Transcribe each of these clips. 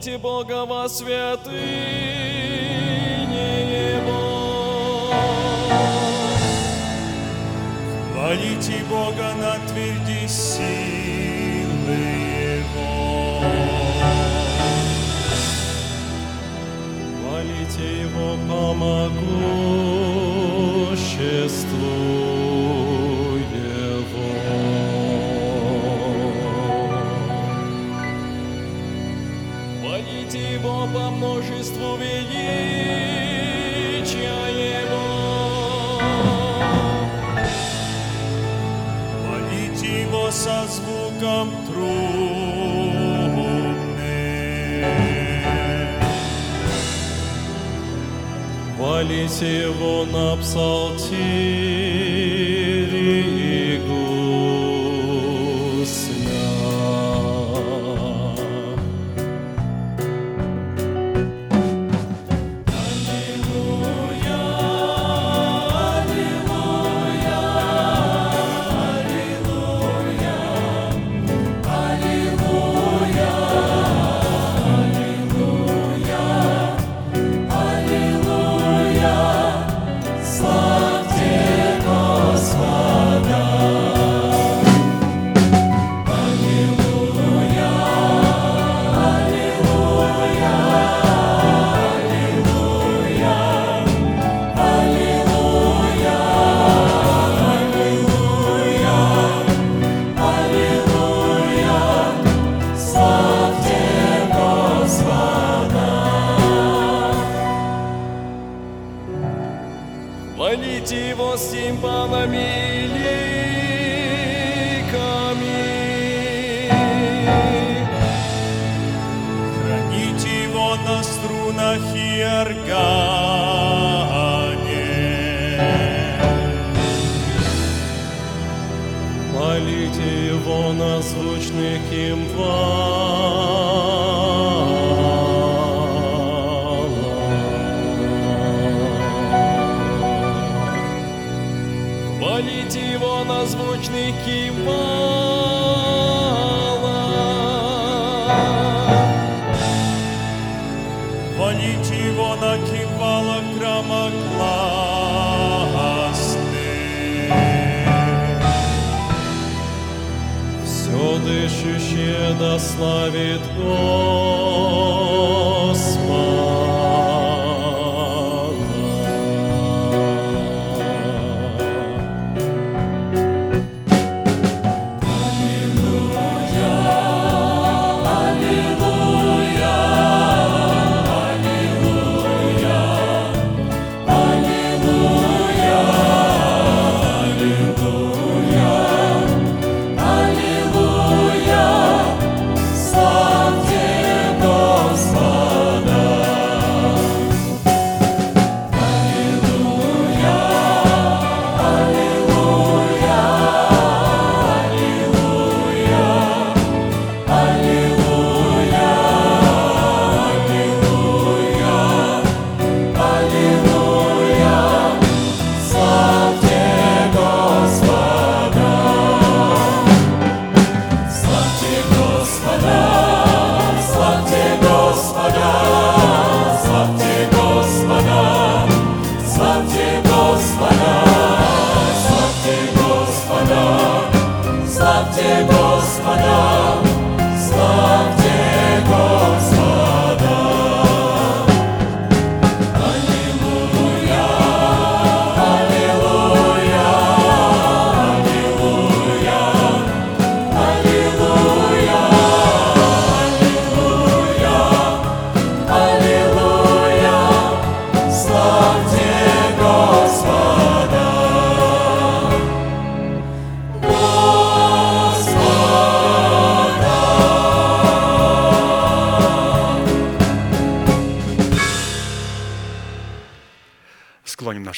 Хвалите Бога во святыне Его. Хвалите Бога на тверди силы Его. Хвалите Его по могуществу множеству величия Его. Хвалите Его со звуком трубны. Хвалите его на псалтире славит Господа.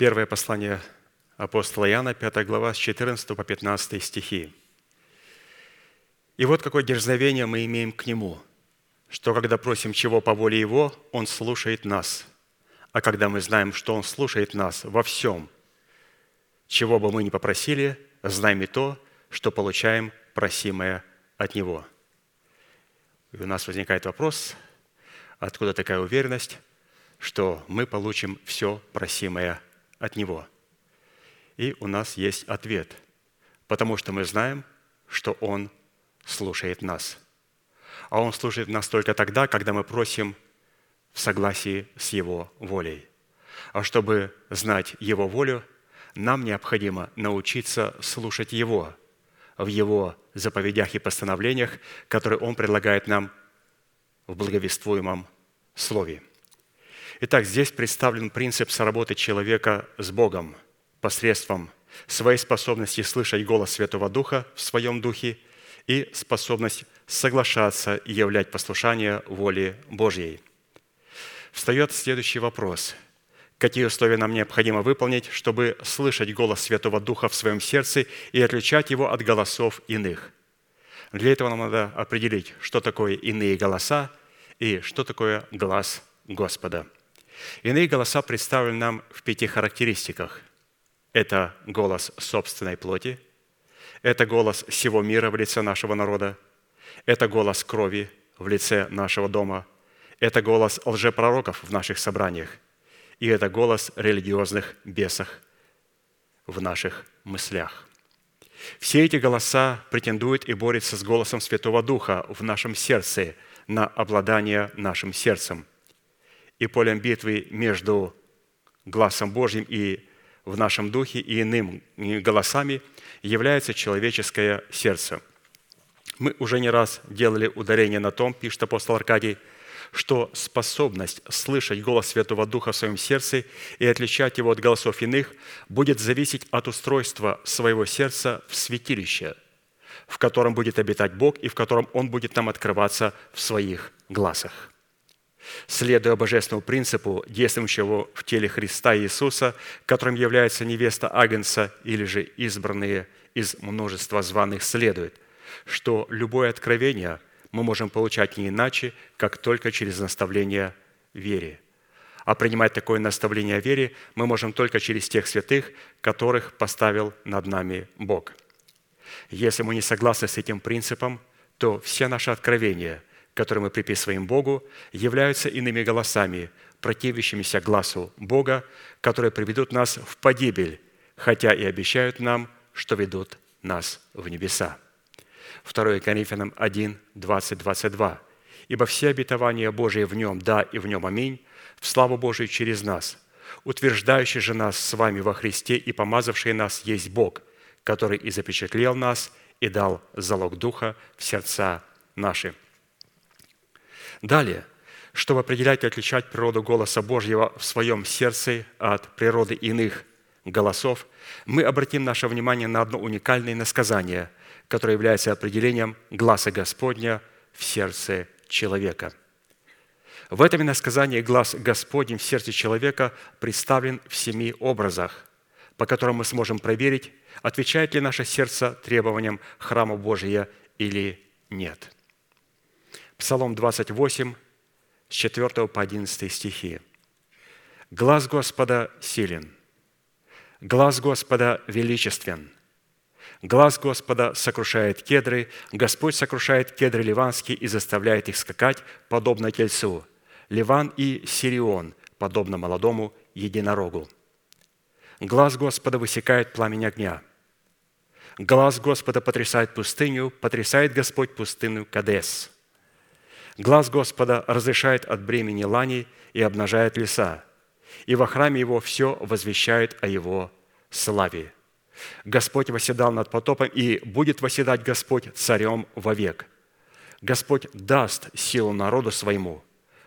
Первое послание апостола Иоанна, 5 глава, с 14 по 15 стихи. «И вот какое дерзновение мы имеем к Нему, что когда просим чего по воле Его, Он слушает нас. А когда мы знаем, что Он слушает нас во всем, чего бы мы ни попросили, знаем и то, что получаем просимое от Него». И у нас возникает вопрос, откуда такая уверенность, что мы получим все просимое от Него. И у нас есть ответ, потому что мы знаем, что Он слушает нас. А Он слушает нас только тогда, когда мы просим в согласии с Его волей. А чтобы знать Его волю, нам необходимо научиться слушать Его в Его заповедях и постановлениях, которые Он предлагает нам в благовествуемом Слове. Итак, здесь представлен принцип соработы человека с Богом посредством своей способности слышать голос Святого Духа в своем духе и способность соглашаться и являть послушание воле Божьей. Встает следующий вопрос. Какие условия нам необходимо выполнить, чтобы слышать голос Святого Духа в своем сердце и отличать его от голосов иных? Для этого нам надо определить, что такое иные голоса и что такое глаз Господа. Иные голоса представлены нам в пяти характеристиках. Это голос собственной плоти, это голос всего мира в лице нашего народа, это голос крови в лице нашего дома, это голос лжепророков в наших собраниях, и это голос религиозных бесов в наших мыслях. Все эти голоса претендуют и борются с голосом Святого Духа в нашем сердце на обладание нашим сердцем. И полем битвы между глазом Божьим и в нашем духе и иным голосами является человеческое сердце. Мы уже не раз делали ударение на том, пишет апостол Аркадий, что способность слышать голос Святого Духа в своем сердце и отличать его от голосов иных будет зависеть от устройства своего сердца в святилище, в котором будет обитать Бог и в котором Он будет нам открываться в своих глазах. Следуя божественному принципу, действующего в теле Христа Иисуса, которым является невеста Агнца или же избранные из множества званых, следует, что любое откровение – мы можем получать не иначе, как только через наставление вере. А принимать такое наставление о вере мы можем только через тех святых, которых поставил над нами Бог. Если мы не согласны с этим принципом, то все наши откровения, которые мы приписываем Богу, являются иными голосами, противящимися глазу Бога, которые приведут нас в погибель, хотя и обещают нам, что ведут нас в небеса. 2 Коринфянам 1, 20, 22. «Ибо все обетования Божии в нем, да и в нем аминь, в славу Божию через нас, утверждающий же нас с вами во Христе и помазавший нас есть Бог, который и запечатлел нас и дал залог Духа в сердца наши». Далее, чтобы определять и отличать природу голоса Божьего в своем сердце от природы иных голосов, мы обратим наше внимание на одно уникальное насказание – которое является определением глаза Господня в сердце человека. В этом иносказании глаз Господень в сердце человека представлен в семи образах, по которым мы сможем проверить, отвечает ли наше сердце требованиям храма Божия или нет. Псалом 28, с 4 по 11 стихи. «Глаз Господа силен, глаз Господа величествен – Глаз Господа сокрушает кедры, Господь сокрушает кедры ливанские и заставляет их скакать, подобно тельцу. Ливан и Сирион, подобно молодому единорогу. Глаз Господа высекает пламень огня. Глаз Господа потрясает пустыню, потрясает Господь пустыню Кадес. Глаз Господа разрешает от бремени лани и обнажает леса, и во храме Его все возвещает о Его славе. Господь восседал над потопом, и будет восседать Господь царем вовек. Господь даст силу народу своему.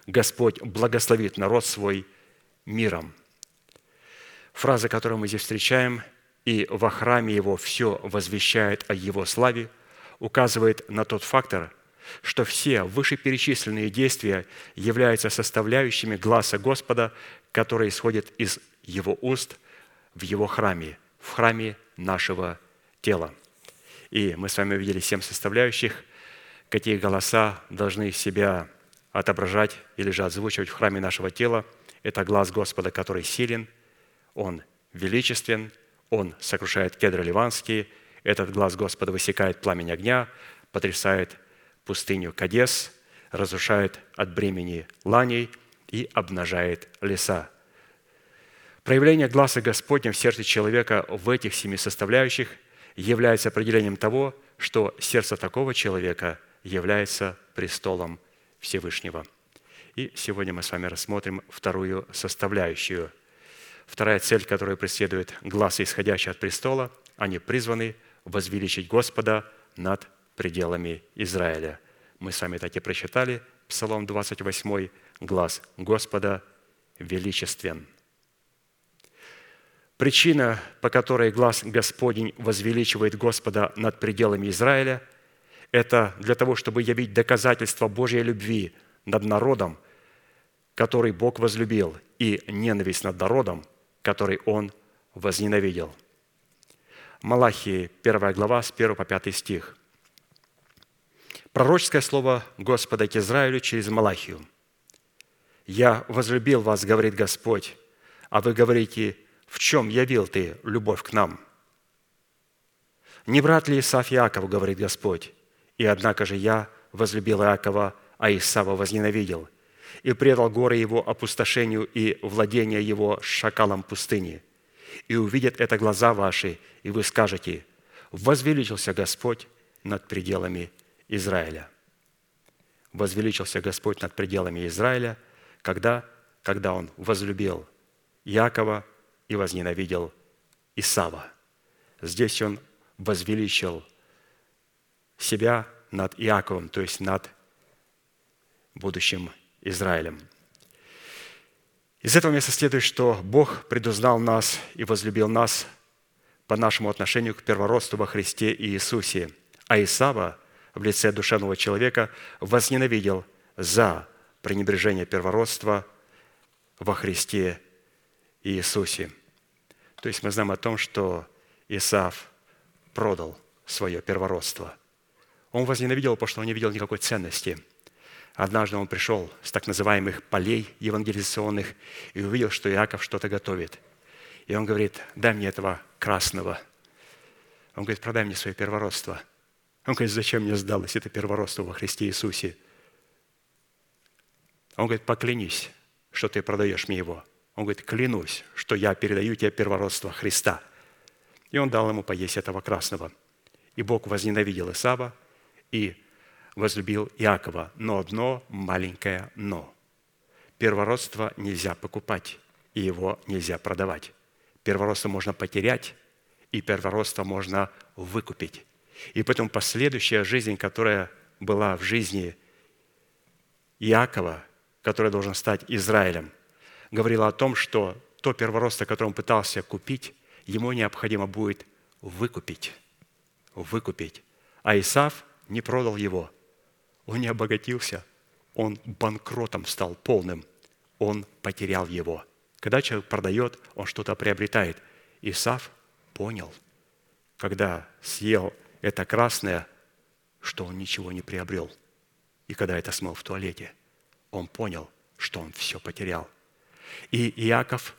Господь благословит народ свой миром. Фраза, которую мы здесь встречаем, «и во храме его все возвещает о его славе», указывает на тот фактор, что все вышеперечисленные действия являются составляющими глаза Господа, которые исходят из Его уст в Его храме, в храме нашего тела. И мы с вами увидели семь составляющих, какие голоса должны себя отображать или же озвучивать в храме нашего тела. Это глаз Господа, который силен, Он величествен, Он сокрушает кедры ливанские, этот глаз Господа высекает пламень огня, потрясает пустыню Кадес, разрушает от бремени ланей и обнажает леса. Проявление глаза Господня в сердце человека в этих семи составляющих является определением того, что сердце такого человека является престолом Всевышнего. И сегодня мы с вами рассмотрим вторую составляющую. Вторая цель, которую преследует глаз, исходящий от престола, они призваны возвеличить Господа над пределами Израиля. Мы с вами так и прочитали, Псалом 28, глаз Господа величествен – Причина, по которой глаз Господень возвеличивает Господа над пределами Израиля, это для того, чтобы явить доказательство Божьей любви над народом, который Бог возлюбил, и ненависть над народом, который Он возненавидел. Малахии, 1 глава, с 1 по 5 стих. Пророческое слово Господа к Израилю через Малахию. «Я возлюбил вас, говорит Господь, а вы говорите, в чем явил ты любовь к нам? Не брат ли Исаф Иаков, говорит Господь, и однако же я возлюбил Иакова, а Исава возненавидел, и предал горы его опустошению и владение его шакалом пустыни. И увидят это глаза ваши, и вы скажете, возвеличился Господь над пределами Израиля. Возвеличился Господь над пределами Израиля, когда, когда Он возлюбил Якова и возненавидел Исава. Здесь он возвеличил себя над Иаковом, то есть над будущим Израилем. Из этого места следует, что Бог предузнал нас и возлюбил нас по нашему отношению к первородству во Христе и Иисусе. А Исава в лице душевного человека возненавидел за пренебрежение первородства во Христе Иисусе. То есть мы знаем о том, что Исав продал свое первородство. Он возненавидел, потому что он не видел никакой ценности. Однажды он пришел с так называемых полей евангелизационных и увидел, что Иаков что-то готовит. И он говорит, дай мне этого красного. Он говорит, продай мне свое первородство. Он говорит, зачем мне сдалось это первородство во Христе Иисусе? Он говорит, поклянись, что ты продаешь мне его. Он говорит, клянусь, что я передаю тебе первородство Христа. И он дал ему поесть этого красного. И Бог возненавидел Исава и возлюбил Иакова. Но одно маленькое «но». Первородство нельзя покупать, и его нельзя продавать. Первородство можно потерять, и первородство можно выкупить. И поэтому последующая жизнь, которая была в жизни Иакова, который должен стать Израилем, говорила о том, что то первородство, которое он пытался купить, ему необходимо будет выкупить. Выкупить. А Исав не продал его. Он не обогатился. Он банкротом стал полным. Он потерял его. Когда человек продает, он что-то приобретает. Исав понял, когда съел это красное, что он ничего не приобрел. И когда это смыл в туалете, он понял, что он все потерял. И Иаков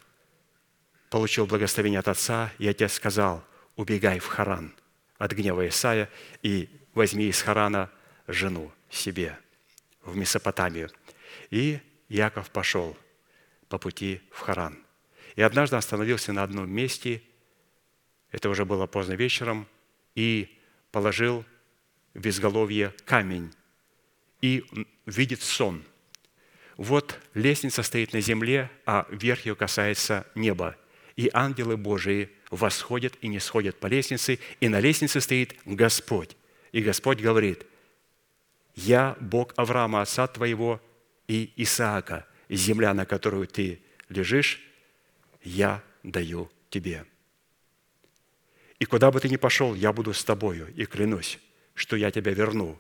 получил благословение от отца, и отец сказал, убегай в Харан от гнева Исаия и возьми из Харана жену себе в Месопотамию. И Иаков пошел по пути в Харан. И однажды остановился на одном месте, это уже было поздно вечером, и положил в изголовье камень и видит сон. Вот лестница стоит на земле, а верх ее касается неба. И ангелы Божии восходят и не сходят по лестнице, и на лестнице стоит Господь. И Господь говорит, «Я Бог Авраама, отца твоего, и Исаака, земля, на которую ты лежишь, я даю тебе». И куда бы ты ни пошел, я буду с тобою, и клянусь, что я тебя верну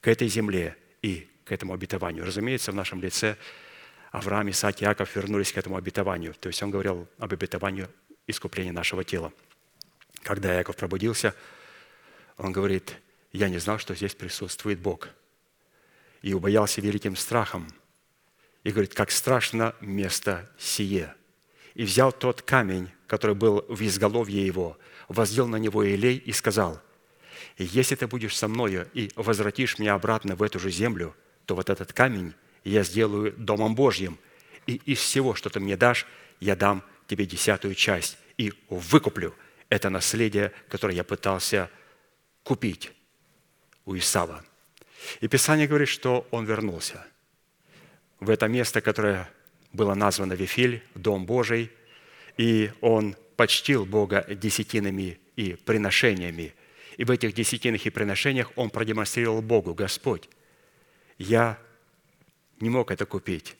к этой земле и к этому обетованию. Разумеется, в нашем лице Авраам, Исаак Иаков вернулись к этому обетованию. То есть он говорил об обетовании искупления нашего тела. Когда Иаков пробудился, он говорит, я не знал, что здесь присутствует Бог. И убоялся великим страхом. И говорит, как страшно место сие. И взял тот камень, который был в изголовье его, воздел на него Илей и сказал, «Если ты будешь со мною и возвратишь меня обратно в эту же землю, то вот этот камень я сделаю Домом Божьим, и из всего, что ты мне дашь, я дам тебе десятую часть и выкуплю это наследие, которое я пытался купить у Исава». И Писание говорит, что он вернулся в это место, которое было названо Вифиль, Дом Божий, и он почтил Бога десятинами и приношениями. И в этих десятинах и приношениях он продемонстрировал Богу, Господь, я не мог это купить.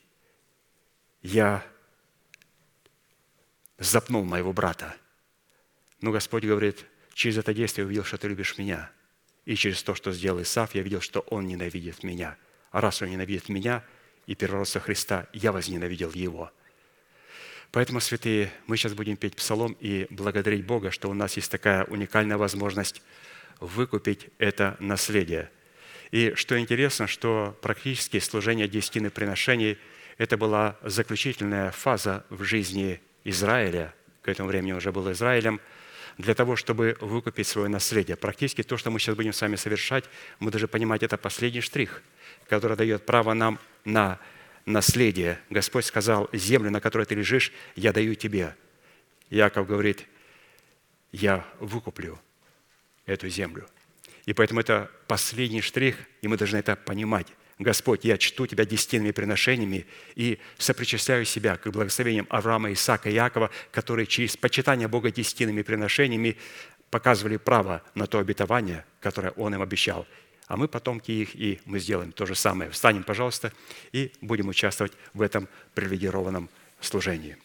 Я запнул моего брата. Но Господь говорит, через это действие увидел, что ты любишь меня. И через то, что сделал Исаф, я видел, что он ненавидит меня. А раз он ненавидит меня и первородца Христа, я возненавидел его – Поэтому, святые, мы сейчас будем петь псалом и благодарить Бога, что у нас есть такая уникальная возможность выкупить это наследие. И что интересно, что практически служение десятины приношений – это была заключительная фаза в жизни Израиля, к этому времени уже был Израилем, для того, чтобы выкупить свое наследие. Практически то, что мы сейчас будем с вами совершать, мы должны понимать, это последний штрих, который дает право нам на наследие. Господь сказал, землю, на которой ты лежишь, я даю тебе. Яков говорит, я выкуплю эту землю. И поэтому это последний штрих, и мы должны это понимать. Господь, я чту Тебя десятинными приношениями и сопричисляю себя к благословениям Авраама, Исаака и Якова, которые через почитание Бога десятинными приношениями показывали право на то обетование, которое Он им обещал. А мы потомки их, и мы сделаем то же самое. Встанем, пожалуйста, и будем участвовать в этом привилегированном служении.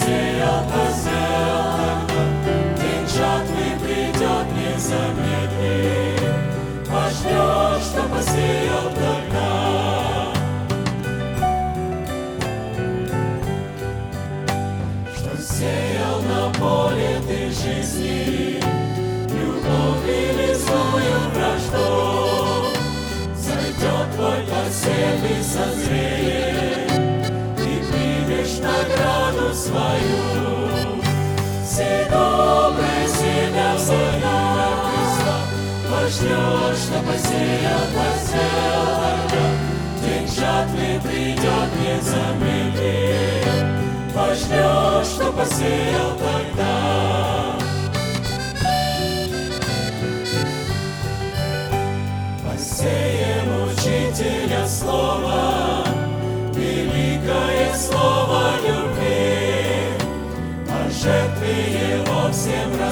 Пошлешь, что посеял, свою. Сей добрый семя всегда Христа, Пошлешь, что посеял, тогда. День жатвы придет, не замедли. Пошлешь, что посеял тогда.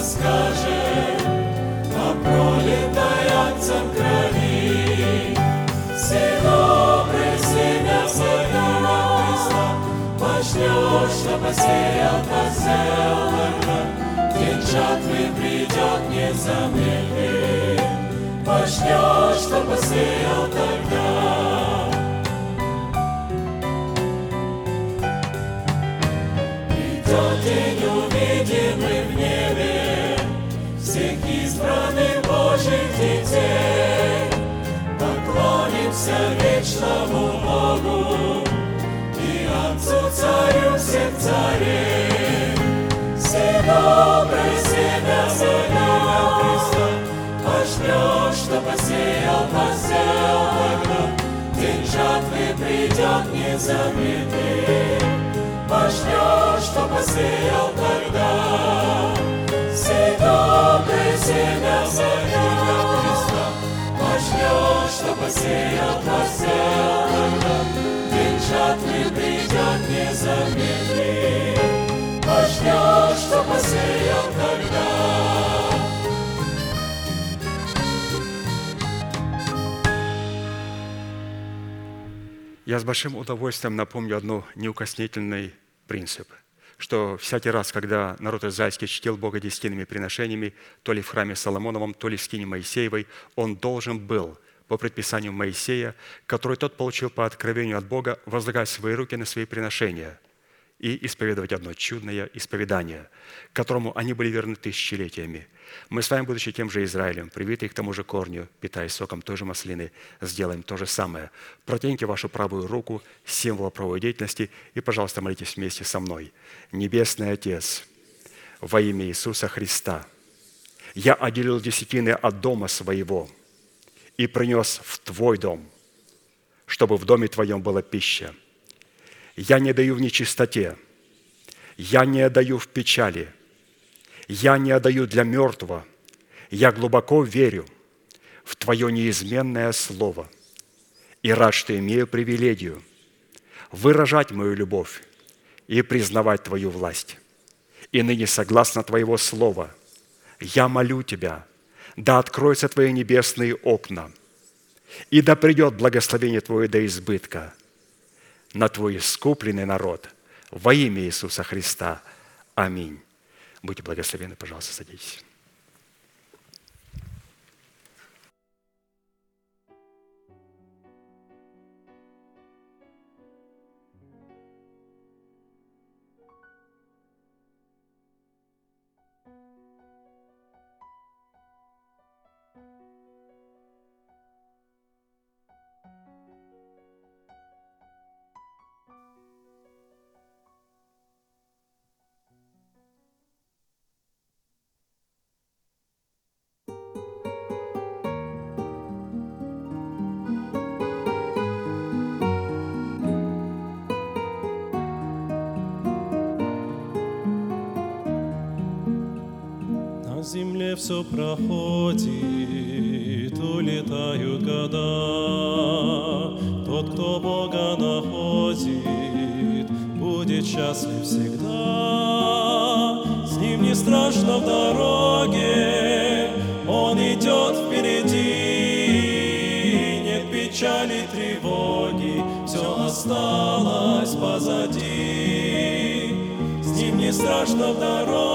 Всем расскажем, о пролитой акцем крови. Все добрые семя всегда Христа, Пошлешь, что посеял, тогда. День жатвы придет, не замедли. Пошлешь, что посеял тогда. Избранных Божьих детей. Поклонимся вечному Богу И Отцу Царю всех царей. Все доброе семя семя Христа Пожнешь, что посеял, посеял тогда. День жатвы придет, не замедли. Пожнешь, что посеял тогда. Я с большим удовольствием напомню одну неукоснительный принцип, что всякий раз, когда народ израильский чтил Бога десятинными приношениями, то ли в храме Соломоновом, то ли в скине Моисеевой, он должен был по предписанию Моисея, который тот получил по откровению от Бога, возлагать свои руки на свои приношения и исповедовать одно чудное исповедание, которому они были верны тысячелетиями. Мы с вами, будучи тем же Израилем, привитые к тому же корню, питаясь соком той же маслины, сделаем то же самое. Протяните вашу правую руку, символ правовой деятельности, и, пожалуйста, молитесь вместе со мной. Небесный Отец, во имя Иисуса Христа, я отделил десятины от дома своего и принес в Твой дом, чтобы в доме Твоем была пища. Я не даю в нечистоте, я не отдаю в печали, я не отдаю для мертвого, я глубоко верю в Твое неизменное Слово и рад, что имею привилегию выражать мою любовь и признавать Твою власть. И ныне, согласно Твоего слова, я молю Тебя, да откроются Твои небесные окна, и да придет благословение Твое до избытка на Твой искупленный народ во имя Иисуса Христа. Аминь. Будьте благословены, пожалуйста, садитесь. Все проходит, улетают года. Тот, кто Бога находит, будет счастлив всегда. С ним не страшно в дороге, он идет впереди. Нет печали, тревоги, все осталось позади. С ним не страшно в дороге,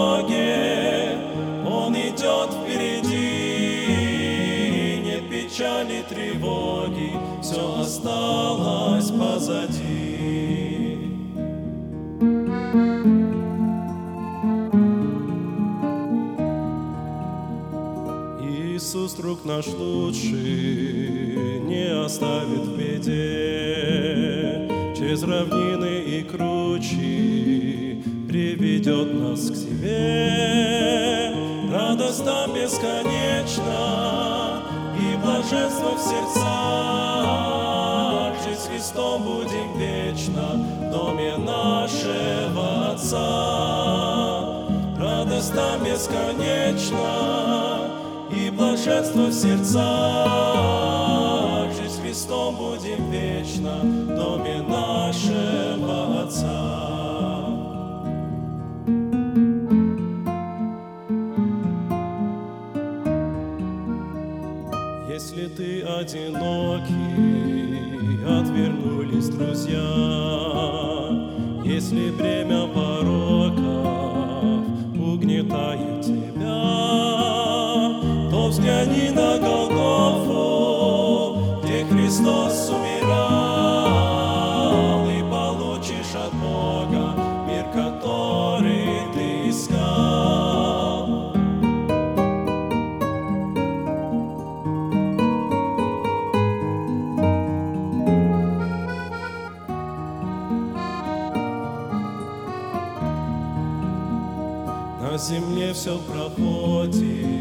осталось позади. Иисус, друг наш лучший, не оставит в беде. Через равнины и кручи приведет нас к себе. Радость там бесконечна и блаженство в сердцах. Христом будем вечно в доме нашего Отца. Радость там бесконечна и блаженство в сердцах. Жить Христом будем вечно в доме нашего Отца. Если ты отвернулись друзья, если бремя все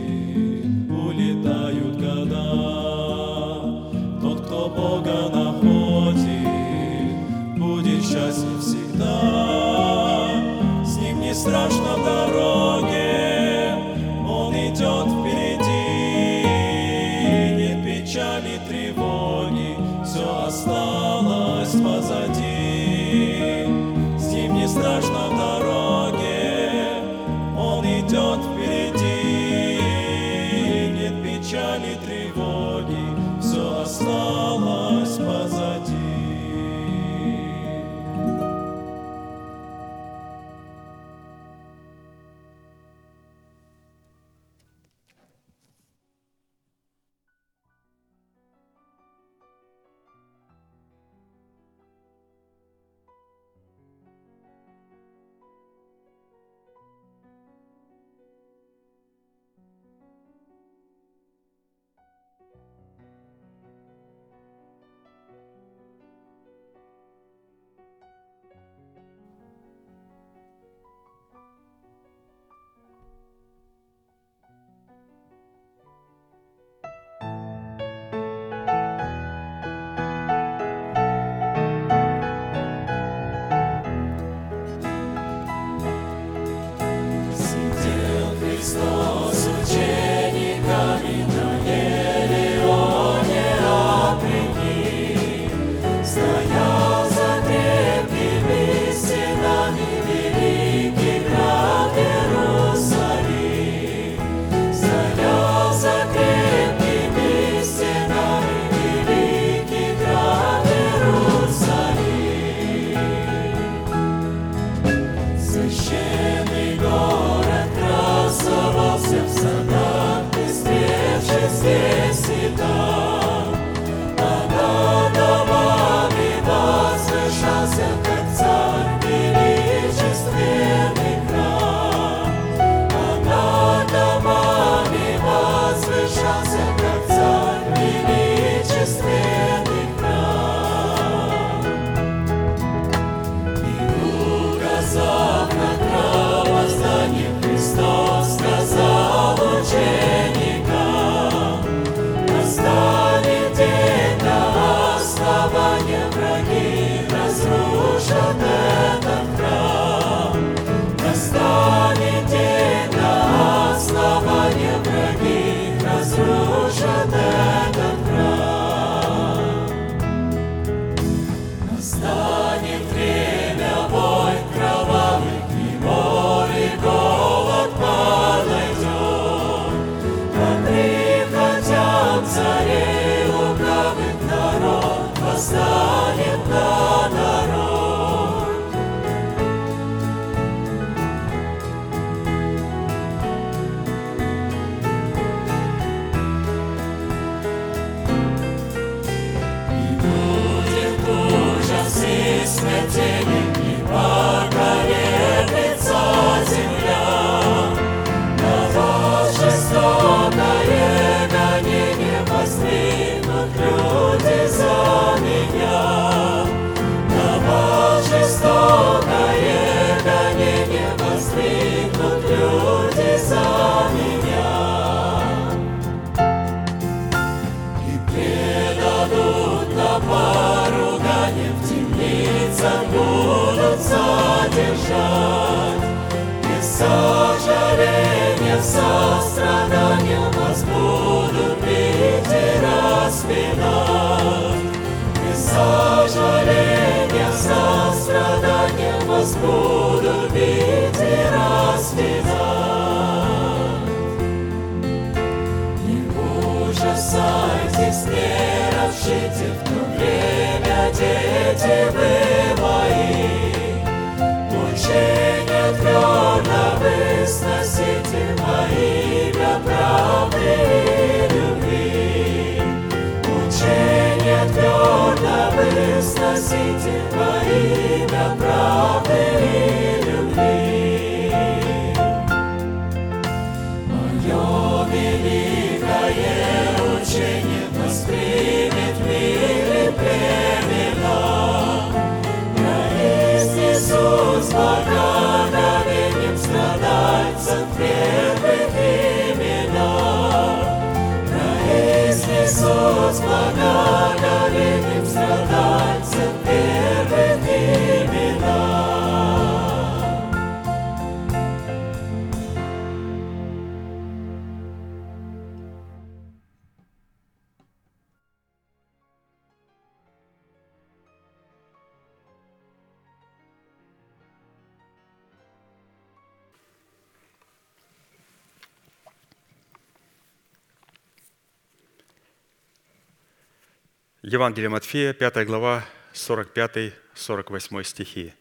Евангелие Матфея, 5 глава, 45-48 стихи.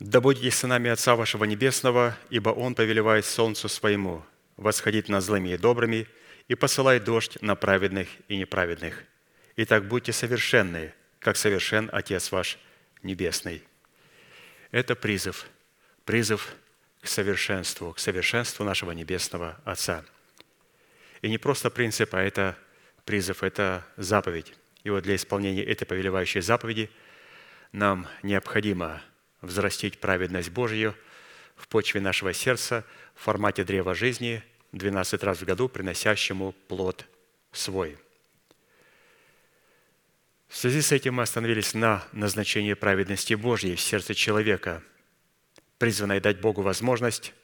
«Да будете сынами Отца вашего Небесного, ибо Он повелевает солнцу своему восходить над злыми и добрыми и посылает дождь на праведных и неправедных. Итак, будьте совершенны, как совершен Отец ваш Небесный». Это призыв, призыв к совершенству, к совершенству нашего Небесного Отца. И не просто принцип, а это призыв – это заповедь. И вот для исполнения этой повелевающей заповеди нам необходимо взрастить праведность Божью в почве нашего сердца в формате древа жизни 12 раз в году, приносящему плод свой. В связи с этим мы остановились на назначении праведности Божьей в сердце человека, призванной дать Богу возможность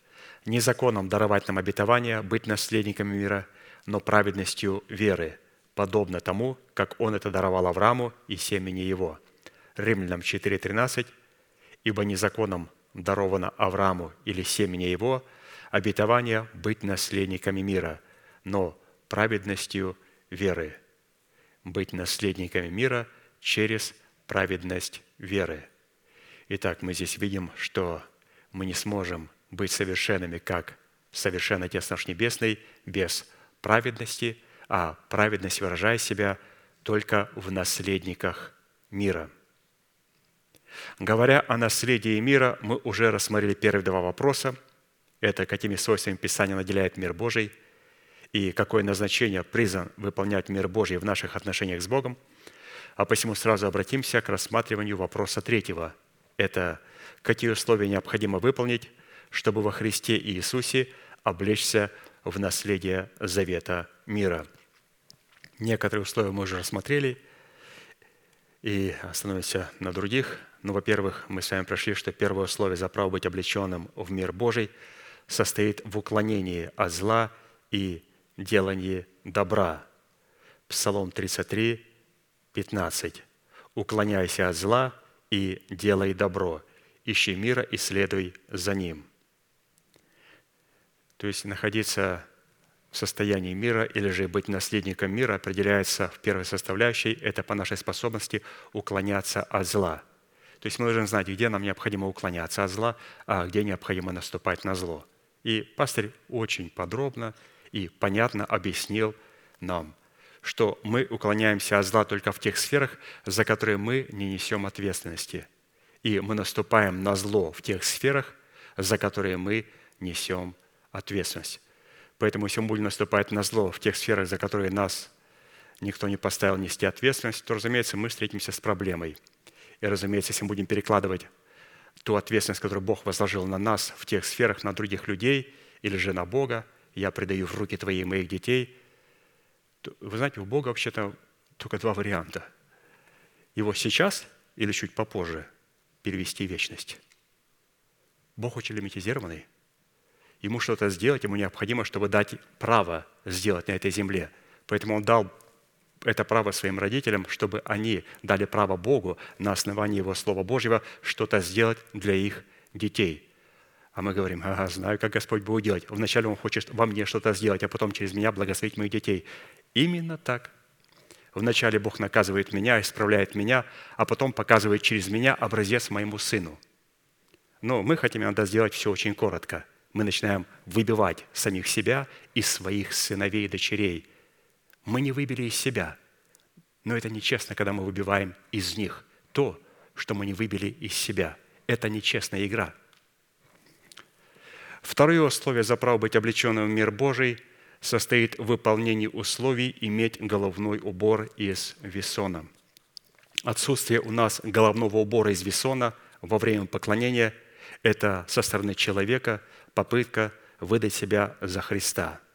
не законом даровать нам обетование, быть наследниками мира, но праведностью веры – подобно тому, как Он это даровал Аврааму и семени его. Римлянам 4.13. «Ибо не законом даровано Аврааму или семени его обетование быть наследниками мира, но праведностью веры». Быть наследниками мира через праведность веры. Итак, мы здесь видим, что мы не сможем быть совершенными, как совершен Отец наш Небесный, без праведности – а праведность выражает себя только в наследниках мира. Говоря о наследии мира, мы уже рассмотрели первые два вопроса. Это какими свойствами Писание наделяет мир Божий и какое назначение призван выполнять мир Божий в наших отношениях с Богом. А посему сразу обратимся к рассматриванию вопроса третьего. Это какие условия необходимо выполнить, чтобы во Христе Иисусе облечься в наследие завета мира – Некоторые условия мы уже рассмотрели и остановимся на других. Ну, во-первых, мы с вами прошли, что первое условие за право быть облеченным в мир Божий состоит в уклонении от зла и делании добра. Псалом 33, 15. «Уклоняйся от зла и делай добро, ищи мира и следуй за ним». То есть находиться в состоянии мира или же быть наследником мира определяется в первой составляющей, это по нашей способности уклоняться от зла. То есть мы должны знать, где нам необходимо уклоняться от зла, а где необходимо наступать на зло. И пастырь очень подробно и понятно объяснил нам, что мы уклоняемся от зла только в тех сферах, за которые мы не несем ответственности. И мы наступаем на зло в тех сферах, за которые мы несем ответственность. Поэтому если мы будем наступать на зло в тех сферах, за которые нас никто не поставил нести ответственность, то, разумеется, мы встретимся с проблемой. И, разумеется, если мы будем перекладывать ту ответственность, которую Бог возложил на нас в тех сферах, на других людей или же на Бога, я предаю в руки твои и моих детей, то, вы знаете, у Бога вообще-то только два варианта. Его сейчас или чуть попозже перевести в вечность. Бог очень лимитизированный. Ему что-то сделать, ему необходимо, чтобы дать право сделать на этой земле. Поэтому Он дал это право своим родителям, чтобы они дали право Богу на основании Его Слова Божьего что-то сделать для их детей. А мы говорим, ага, знаю, как Господь будет делать. Вначале Он хочет во мне что-то сделать, а потом через меня благословить моих детей. Именно так. Вначале Бог наказывает меня, исправляет меня, а потом показывает через меня образец моему сыну. Но мы хотим иногда сделать все очень коротко. Мы начинаем выбивать самих себя из своих сыновей и дочерей – мы не выбили из себя. Но это нечестно, когда мы выбиваем из них то, что мы не выбили из себя. Это нечестная игра. Второе условие за право быть облеченным в мир Божий состоит в выполнении условий иметь головной убор из весона. Отсутствие у нас головного убора из весона во время поклонения – это со стороны человека попытка выдать себя за Христа –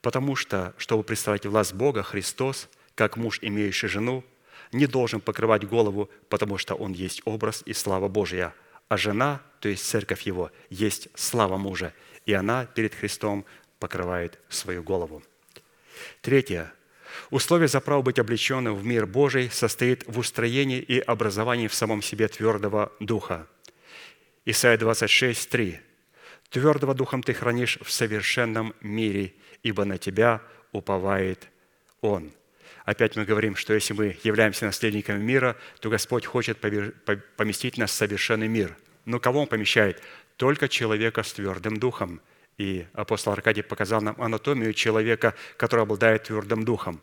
Потому что, чтобы представить власть Бога, Христос, как муж, имеющий жену, не должен покрывать голову, потому что он есть образ и слава Божья. А жена, то есть церковь его, есть слава мужа, и она перед Христом покрывает свою голову. Третье. Условие за право быть облеченным в мир Божий состоит в устроении и образовании в самом себе твердого духа. Исайя 26, 3. «Твердого духом ты хранишь в совершенном мире, ибо на тебя уповает Он». Опять мы говорим, что если мы являемся наследниками мира, то Господь хочет поместить нас в совершенный мир. Но кого Он помещает? Только человека с твердым духом. И апостол Аркадий показал нам анатомию человека, который обладает твердым духом.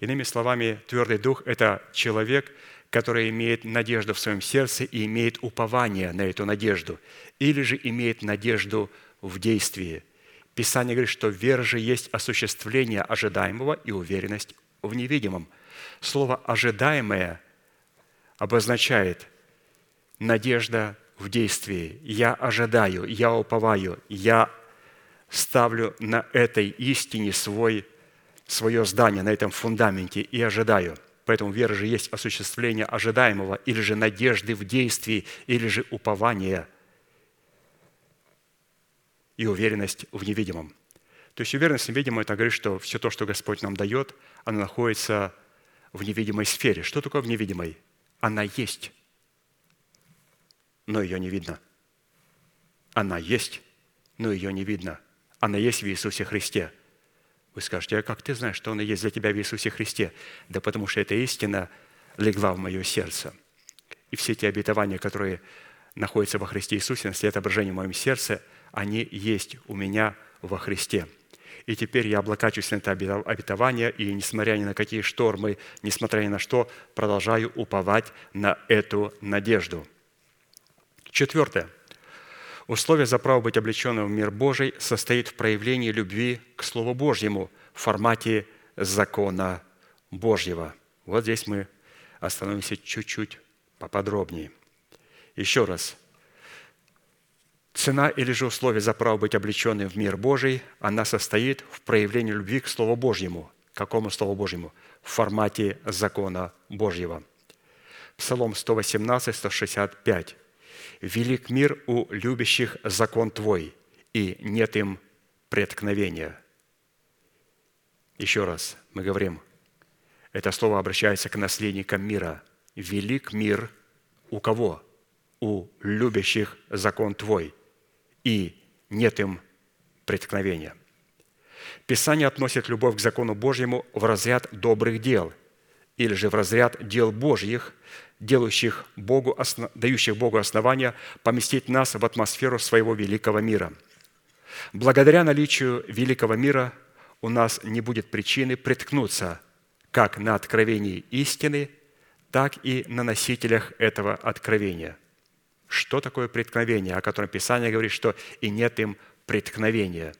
Иными словами, твердый дух – это человек, который имеет надежду в своем сердце и имеет упование на эту надежду, или же имеет надежду в действии – Писание говорит, что вера же есть осуществление ожидаемого и уверенность в невидимом. Слово «ожидаемое» обозначает надежда в действии. Я ожидаю, я уповаю, я ставлю на этой истине свой, свое здание, на этом фундаменте и ожидаю. Поэтому вера же есть осуществление ожидаемого, или же надежды в действии, или же упования – и уверенность в невидимом. То есть уверенность в невидимом – это говорит, что все то, что Господь нам дает, оно находится в невидимой сфере. Что такое в невидимой? Она есть, но ее не видно. Она есть, но ее не видно. Она есть в Иисусе Христе. Вы скажете, а как ты знаешь, что она есть для тебя в Иисусе Христе? Да потому что эта истина легла в мое сердце. И все те обетования, которые находятся во Христе Иисусе, это отображение в моем сердце – они есть у меня во Христе. И теперь я облокачиваюсь на это обетование, и несмотря ни на какие штормы, несмотря ни на что, продолжаю уповать на эту надежду. Четвертое. Условие за право быть облеченным в мир Божий состоит в проявлении любви к Слову Божьему в формате закона Божьего. Вот здесь мы остановимся чуть-чуть поподробнее. Еще раз – Цена или же условие за право быть облеченным в мир Божий, она состоит в проявлении любви к Слову Божьему. Какому Слову Божьему? В формате закона Божьего. Псалом 118, 165. «Велик мир у любящих закон Твой, и нет им преткновения». Еще раз мы говорим, это слово обращается к наследникам мира. «Велик мир у кого? У любящих закон Твой, и нет им преткновения. Писание относит любовь к закону Божьему в разряд добрых дел или же в разряд дел Божьих, делающих Богу, дающих Богу основания поместить нас в атмосферу своего великого мира. Благодаря наличию великого мира у нас не будет причины приткнуться как на откровении истины, так и на носителях этого откровения – что такое преткновение, о котором Писание говорит, что и нет им преткновения.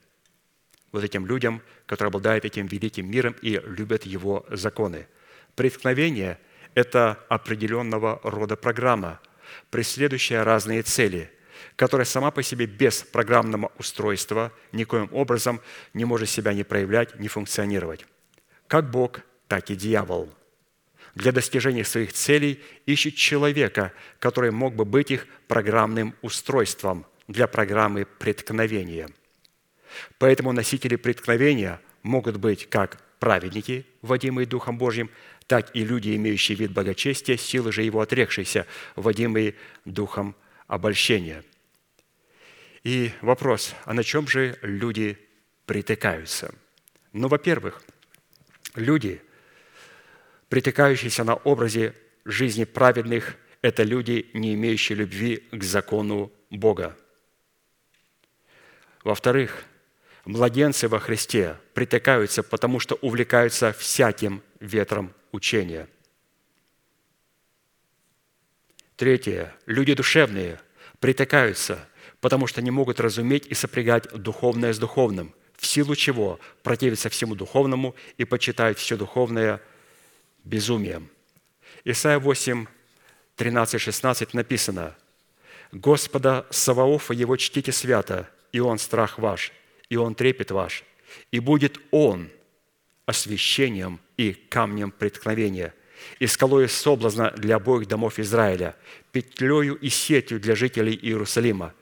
Вот этим людям, которые обладают этим великим миром и любят его законы. Преткновение – это определенного рода программа, преследующая разные цели, которая сама по себе без программного устройства никоим образом не может себя не проявлять, не функционировать. Как Бог, так и дьявол – для достижения своих целей ищет человека, который мог бы быть их программным устройством для программы преткновения. Поэтому носители преткновения могут быть как праведники, водимые Духом Божьим, так и люди, имеющие вид благочестия, силы же его отрекшиеся, водимые Духом обольщения. И вопрос, а на чем же люди притыкаются? Ну, во-первых, люди, притыкающиеся на образе жизни праведных, это люди, не имеющие любви к закону Бога. Во-вторых, младенцы во Христе притыкаются, потому что увлекаются всяким ветром учения. Третье. Люди душевные притыкаются, потому что не могут разуметь и сопрягать духовное с духовным, в силу чего противятся всему духовному и почитают все духовное безумием. Исайя 8, 13, 16 написано, «Господа Саваофа его чтите свято, и Он страх ваш, и Он трепет ваш, и будет Он освящением и камнем преткновения, и скалой соблазна для обоих домов Израиля, петлею и сетью для жителей Иерусалима.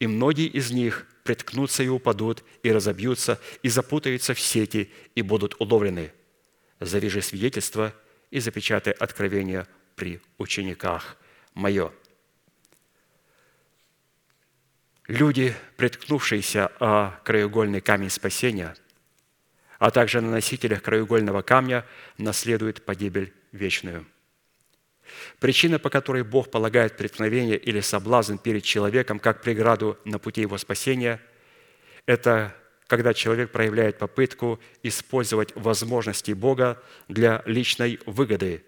И многие из них приткнутся и упадут, и разобьются, и запутаются в сети, и будут уловлены. Завяжи свидетельство и запечатай откровение при учениках мое». Люди, приткнувшиеся о краеугольный камень спасения, а также на носителях краеугольного камня, наследуют погибель вечную. Причина, по которой Бог полагает преткновение или соблазн перед человеком как преграду на пути его спасения, это когда человек проявляет попытку использовать возможности Бога для личной выгоды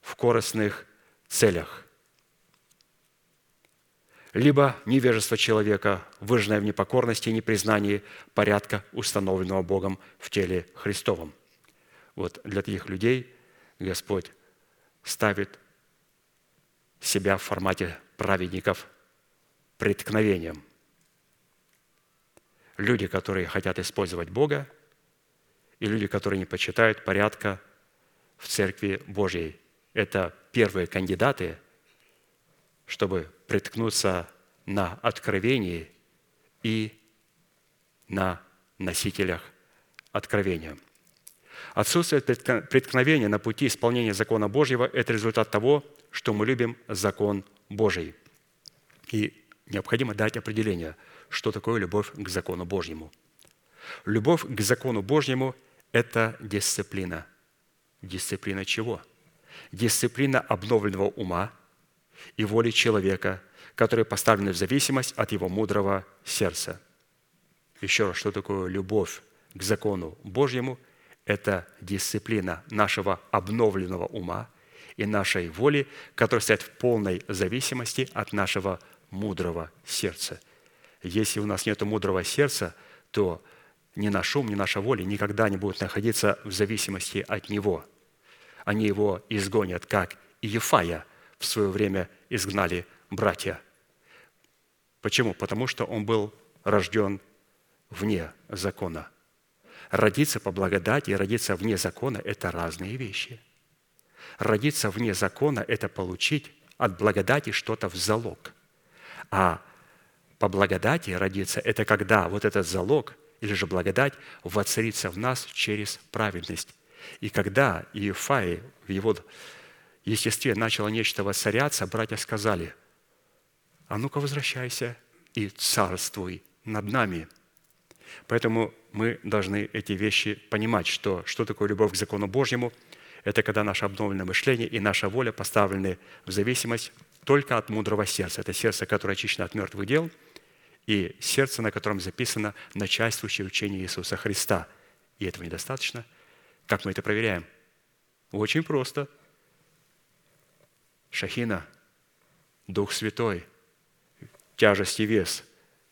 в корыстных целях – либо невежество человека, выраженное в непокорности и непризнании порядка, установленного Богом в теле Христовом. Вот для таких людей Господь ставит себя в формате праведников преткновением. Люди, которые хотят использовать Бога, и люди, которые не почитают порядка в Церкви Божьей. Это первые кандидаты, чтобы приткнуться на откровении и на носителях откровения. Отсутствие преткновения на пути исполнения закона Божьего – это результат того, что мы любим закон Божий. И необходимо дать определение, что такое любовь к закону Божьему. Любовь к закону Божьему – это дисциплина. Дисциплина чего? Дисциплина обновленного ума – и воли человека, которые поставлены в зависимость от его мудрого сердца. Еще раз, что такое любовь к закону Божьему? Это дисциплина нашего обновленного ума и нашей воли, которая стоит в полной зависимости от нашего мудрого сердца. Если у нас нет мудрого сердца, то ни наш ум, ни наша воля никогда не будут находиться в зависимости от Него. Они его изгонят, как Ефая – в свое время изгнали братья. Почему? Потому что он был рожден вне закона. Родиться по благодати и родиться вне закона – это разные вещи. Родиться вне закона – это получить от благодати что-то в залог. А по благодати родиться – это когда вот этот залог или же благодать воцарится в нас через праведность. И когда Иефай в его естестве начало нечто воцаряться, братья сказали, а ну-ка возвращайся и царствуй над нами. Поэтому мы должны эти вещи понимать, что, что такое любовь к закону Божьему. Это когда наше обновленное мышление и наша воля поставлены в зависимость только от мудрого сердца. Это сердце, которое очищено от мертвых дел, и сердце, на котором записано начальствующее учение Иисуса Христа. И этого недостаточно. Как мы это проверяем? Очень просто – Шахина, Дух Святой, тяжесть и вес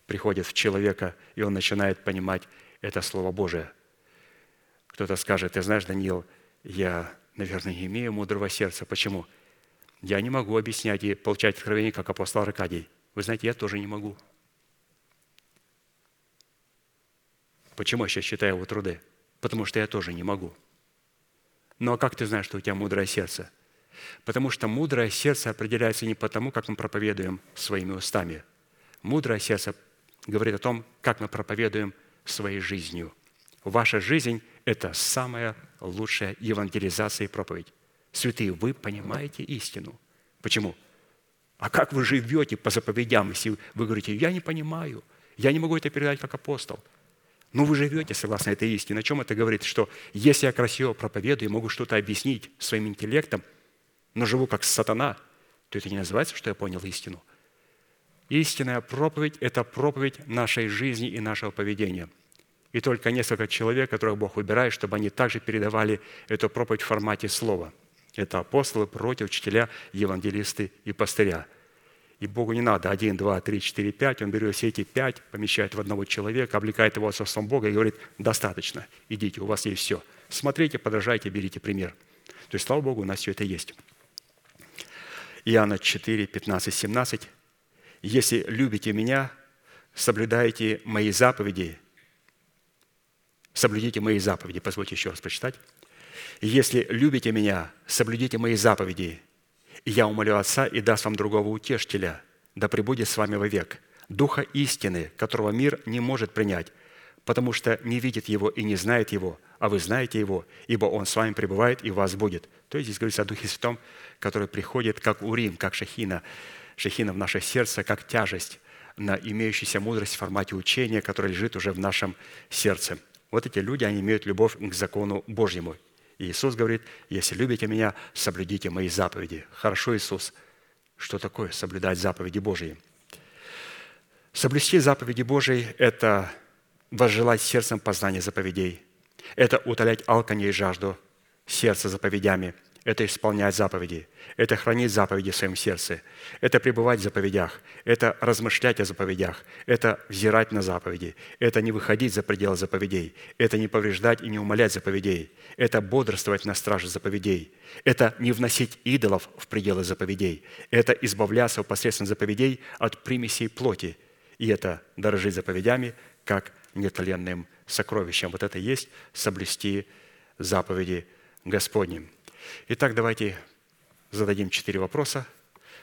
приходит в человека, и он начинает понимать это Слово Божие. Кто-то скажет, ты знаешь, Даниил, я, наверное, не имею мудрого сердца. Почему? Я не могу объяснять и получать откровение, как апостол Аркадий. Вы знаете, я тоже не могу. Почему я сейчас читаю его труды? Потому что я тоже не могу. А как ты знаешь, что у тебя мудрое сердце? Потому что мудрое сердце определяется не потому, как мы проповедуем своими устами, Мудрое сердце говорит о том, как мы проповедуем своей жизнью. Ваша жизнь – это самая лучшая евангелизация и проповедь. Святые, вы понимаете истину. Почему? А как вы живете по заповедям, если вы говорите, я не понимаю, я не могу это передать как апостол. Но вы живете согласно этой истине. О чем это говорит? Что если я красиво проповедую, могу что-то объяснить своим интеллектом, но живу как сатана, то это не называется, что я понял истину. Истинная проповедь – это проповедь нашей жизни и нашего поведения. И только несколько человек, которых Бог выбирает, чтобы они также передавали эту проповедь в формате слова. Это апостолы, пророки, учителя, евангелисты и пастыря. И Богу не надо один, два, три, четыре, пять. Он берет все эти пять, помещает в одного человека, облекает его отцовством Бога и говорит, достаточно, идите, у вас есть все. Смотрите, подражайте, берите пример. То есть, слава Богу, у нас все это есть. Иоанна 4, 15, 17. «Если любите Меня, соблюдайте Мои заповеди». Соблюдите Мои заповеди. Позвольте еще раз прочитать. «Если любите Меня, соблюдите Мои заповеди, я умолю Отца и даст вам другого утешителя, да пребудет с вами вовек, Духа истины, которого мир не может принять, потому что не видит Его и не знает Его, а вы знаете Его, ибо Он с вами пребывает и вас будет». То есть здесь говорится о Духе Святом, который приходит как урим, как шахина, шахина в наше сердце, как тяжесть на имеющуюся мудрость в формате учения, которая лежит уже в нашем сердце. Вот эти люди, они имеют любовь к закону Божьему. И Иисус говорит, если любите Меня, соблюдите Мои заповеди. Хорошо, Иисус. Что такое соблюдать заповеди Божьи? Соблюсти заповеди Божьи – это возжелать сердцем познания заповедей. Это утолять алканье и жажду сердца заповедями – это исполнять заповеди, это хранить заповеди в своем сердце, это пребывать в заповедях, это размышлять о заповедях, это взирать на заповеди, это не выходить за пределы заповедей, это не повреждать и не умолять заповедей, это бодрствовать на страже заповедей, это не вносить идолов в пределы заповедей, это избавляться посредством заповедей от примесей плоти, и это дорожить заповедями, как нетленным сокровищем. Вот это и есть соблюсти заповеди Господним. Итак, давайте зададим четыре вопроса.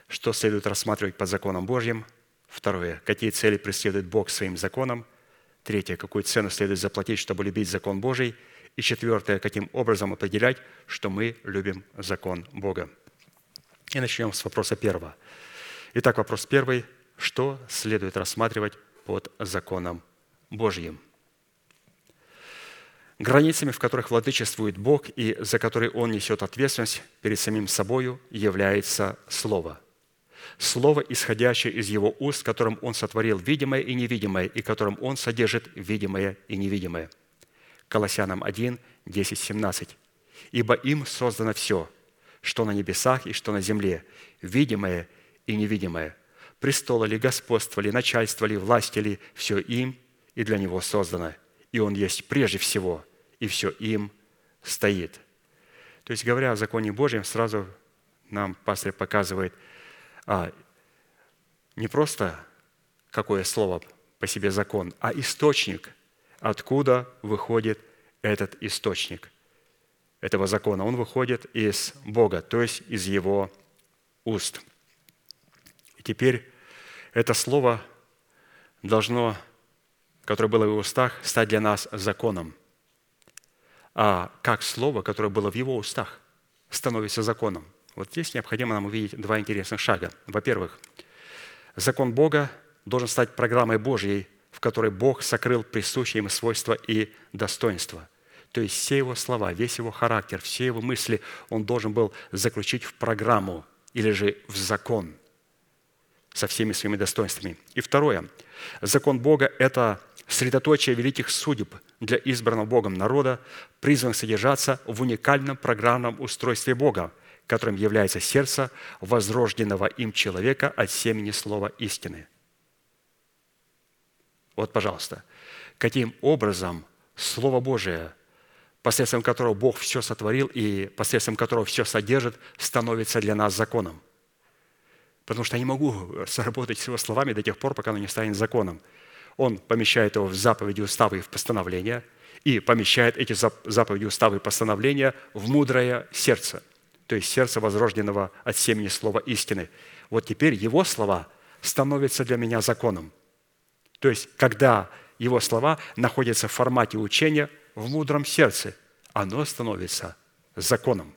Что следует рассматривать под законом Божьим? Второе. Какие цели преследует Бог своим законом? Третье. Какую цену следует заплатить, чтобы любить закон Божий? И четвертое. Каким образом определять, что мы любим закон Бога? И начнем с вопроса первого. Итак, вопрос первый. Что следует рассматривать под законом Божьим? Границами, в которых владычествует Бог и за которые Он несет ответственность перед самим собою, является Слово. Слово, исходящее из Его уст, которым Он сотворил видимое и невидимое, и которым Он содержит видимое и невидимое. Колоссянам 1, 10, 17. «Ибо им создано все, что на небесах и что на земле, видимое и невидимое, престолы ли, господство ли, начальство ли, власти ли, все им и для Него создано – и Он есть прежде всего, и все им стоит. То есть, говоря о законе Божьем, сразу нам пастор показывает а, не просто какое слово по себе закон, а источник, откуда выходит этот источник этого закона. Он выходит из Бога, то есть из Его уст. И теперь это слово должно которое было в его устах, стать для нас законом. А как слово, которое было в его устах, становится законом? Вот здесь необходимо нам увидеть два интересных шага. Во-первых, закон Бога должен стать программой Божьей, в которой Бог сокрыл присущие ему свойства и достоинства. То есть все его слова, весь его характер, все его мысли он должен был заключить в программу или же в закон со всеми своими достоинствами. И второе. Закон Бога – это средоточие великих судеб для избранного Богом народа, призван содержаться в уникальном программном устройстве Бога, которым является сердце возрожденного им человека от семени слова истины. Вот, пожалуйста, каким образом Слово Божие, посредством которого Бог все сотворил и посредством которого все содержит, становится для нас законом. Потому что я не могу сработать с его словами до тех пор, пока оно не станет законом – он помещает его в заповеди, уставы и в постановления, и помещает эти заповеди, уставы и постановления в мудрое сердце, то есть сердце возрожденного от семени слова истины. Вот теперь его слова становится для меня законом. То есть, когда Его слова находятся в формате учения в мудром сердце, оно становится законом.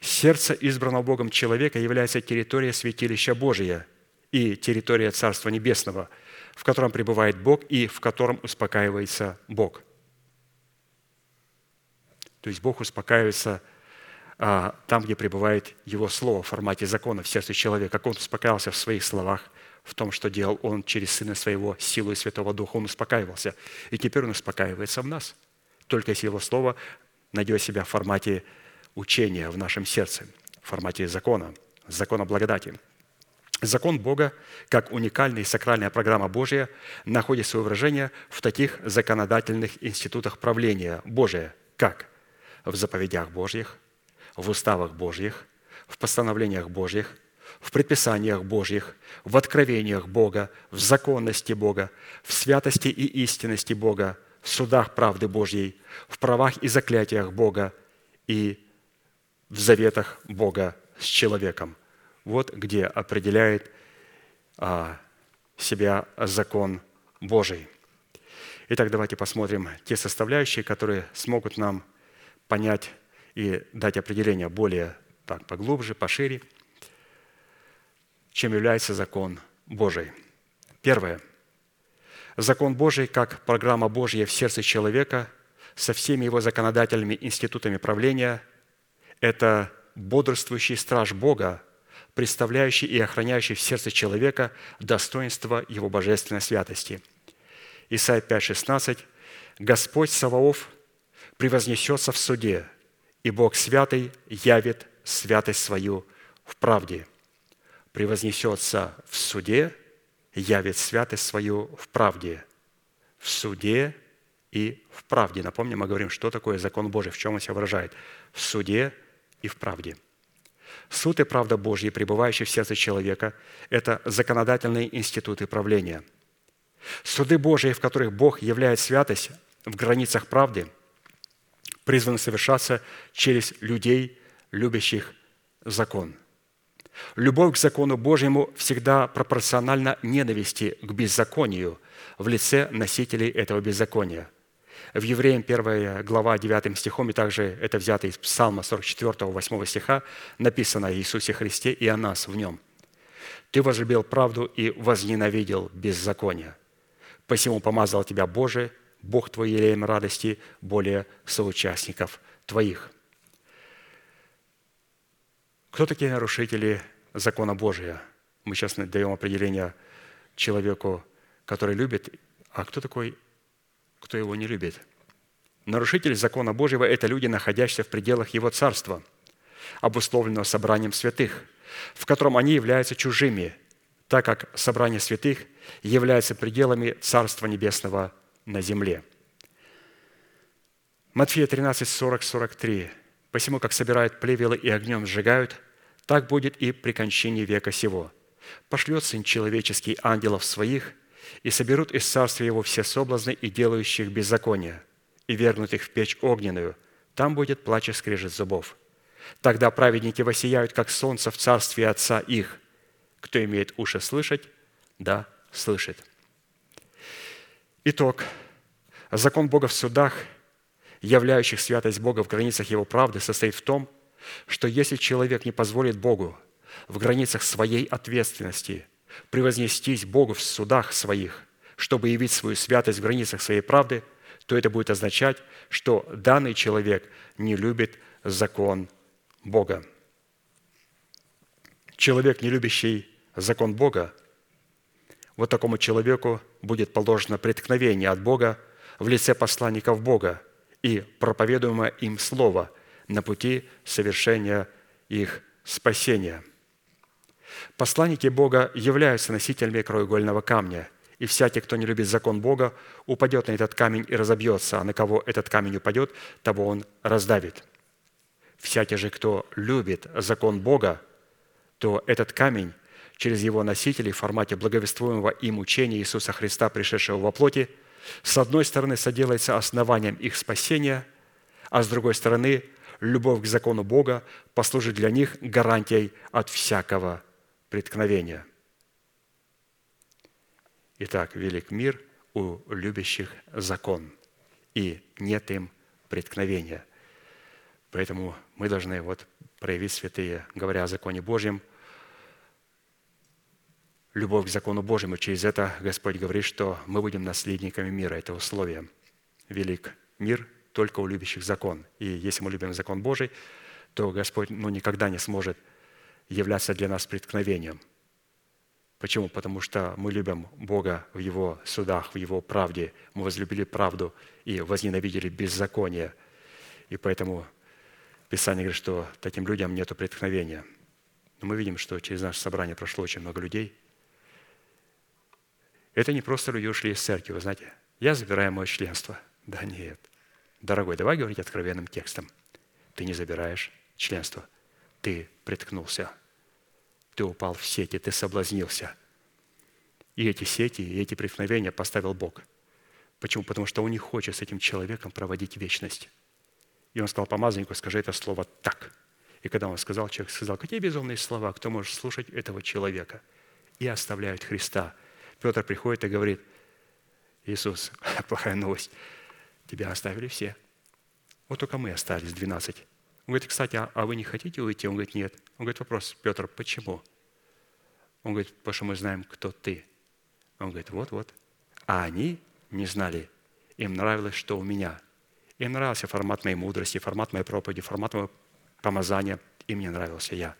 Сердце избранного Богом человека является территорией святилища Божия и территория Царства Небесного, в котором пребывает Бог и в котором успокаивается Бог. То есть Бог успокаивается а, там, где пребывает Его Слово в формате закона в сердце человека, как Он успокаивался в своих словах, в том, что делал Он через Сына Своего, силу и Святого Духа, Он успокаивался. И теперь Он успокаивается в нас, только если Его Слово найдет себя в формате учения в нашем сердце, в формате закона, закона благодати. Закон Бога, как уникальная и сакральная программа Божия, находит свое выражение в таких законодательных институтах правления Божия, как в заповедях Божьих – в уставах Божьих, в постановлениях Божьих, в предписаниях Божьих, в откровениях Бога, в законности Бога, в святости и истинности Бога, в судах правды Божьей, в правах и заклятиях Бога и в заветах Бога с человеком. Вот где определяет а, себя закон Божий. Итак, давайте посмотрим те составляющие, которые смогут нам понять и дать определение более так, поглубже, пошире, чем является закон Божий. Первое. Закон Божий как программа Божья в сердце человека со всеми его законодательными институтами правления – это бодрствующий страж Бога, представляющий и охраняющий в сердце человека достоинство его божественной святости. Исайя 5,16 «Господь Саваоф превознесется в суде, и Бог святый явит святость свою в правде. Превознесется в суде, явит святость свою в правде. В суде и в правде. Напомню, мы говорим, что такое закон Божий, в чем он себя выражает. В суде и в правде. Суд и правда Божья, пребывающие в сердце человека, это законодательные институты правления. Суды Божьи, в которых Бог являет святость в границах правды – призваны совершаться через людей, любящих закон. Любовь к закону Божьему всегда пропорциональна ненависти к беззаконию в лице носителей этого беззакония. В Евреям 1 глава 9 стихом, и также это взято из Псалма 44, 8 стиха, написано о Иисусе Христе и о нас в Нем. «Ты возлюбил правду и возненавидел беззаконие. Посему помазал тебя Божие Бог твой елеем радости более соучастников твоих». Кто такие нарушители закона Божия? Мы сейчас даем определение человеку, который любит, а кто такой, кто его не любит? Нарушители закона Божьего – это люди, находящиеся в пределах Его Царства, обусловленного собранием святых, в котором они являются чужими, так как собрание святых является пределами Царства Небесного на земле. Матфея 13, 40, 43. «Посему, как собирают плевелы и огнем сжигают, так будет и при кончине века сего. Пошлет Сын Человеческий ангелов своих, и соберут из царствия его все соблазны и делающих беззаконие, и вернут их в печь огненную. Там будет плач и скрежет зубов. Тогда праведники воссияют, как солнце в царстве Отца их. Кто имеет уши слышать, да, слышит». Итог. Закон Бога в судах, являющих святость Бога в границах Его правды, состоит в том, что если человек не позволит Богу в границах своей ответственности превознестись Богу в судах своих, чтобы явить свою святость в границах своей правды, то это будет означать, что данный человек не любит закон Бога. Человек, не любящий закон Бога, вот такому человеку будет положено преткновение от Бога в лице посланников Бога и проповедуемое им Слово на пути совершения их спасения. Посланники Бога являются носителями краеугольного камня, и всякий, кто не любит закон Бога, упадет на этот камень и разобьется, а на кого этот камень упадет, того он раздавит. Всякий же, кто любит закон Бога, то этот камень – через его носителей в формате благовествуемого им учения Иисуса Христа, пришедшего во плоти, с одной стороны, соделается основанием их спасения, а с другой стороны, любовь к закону Бога послужит для них гарантией от всякого преткновения. Итак, велик мир у любящих закон, и нет им преткновения. Поэтому мы должны вот проявить святые, говоря о законе Божьем, любовь к закону Божьему. Через это Господь говорит, что мы будем наследниками мира. Это условие. Велик мир только у любящих закон. И если мы любим закон Божий, то Господь ну, никогда не сможет являться для нас преткновением. Почему? Потому что мы любим Бога в Его судах, в Его правде. Мы возлюбили правду и возненавидели беззаконие. И поэтому Писание говорит, что таким людям нет преткновения. Но мы видим, что через наше собрание прошло очень много людей. Это не просто люди ушли из церкви, вы знаете. Я забираю мое членство. Да нет. Дорогой, давай говорить откровенным текстом. Ты не забираешь членство. Ты приткнулся. Ты упал в сети, ты соблазнился. И эти сети, и эти преткновения поставил Бог. Почему? Потому что Он не хочет с этим человеком проводить вечность. И он сказал помазаннику, скажи это слово так. И когда он сказал, человек сказал, какие безумные слова, кто может слушать этого человека? И оставляют Христа. Петр приходит и говорит, Иисус, плохая новость, тебя оставили все. Вот только мы остались, 12. Он говорит, кстати, а, а вы не хотите уйти? Он говорит, нет. Он говорит, вопрос, Петр, почему? Он говорит, потому что мы знаем, кто ты. Он говорит, вот-вот. А они не знали. Им нравилось, что у меня – им нравился формат моей мудрости, формат моей проповеди, формат моего помазания. Им не нравился я.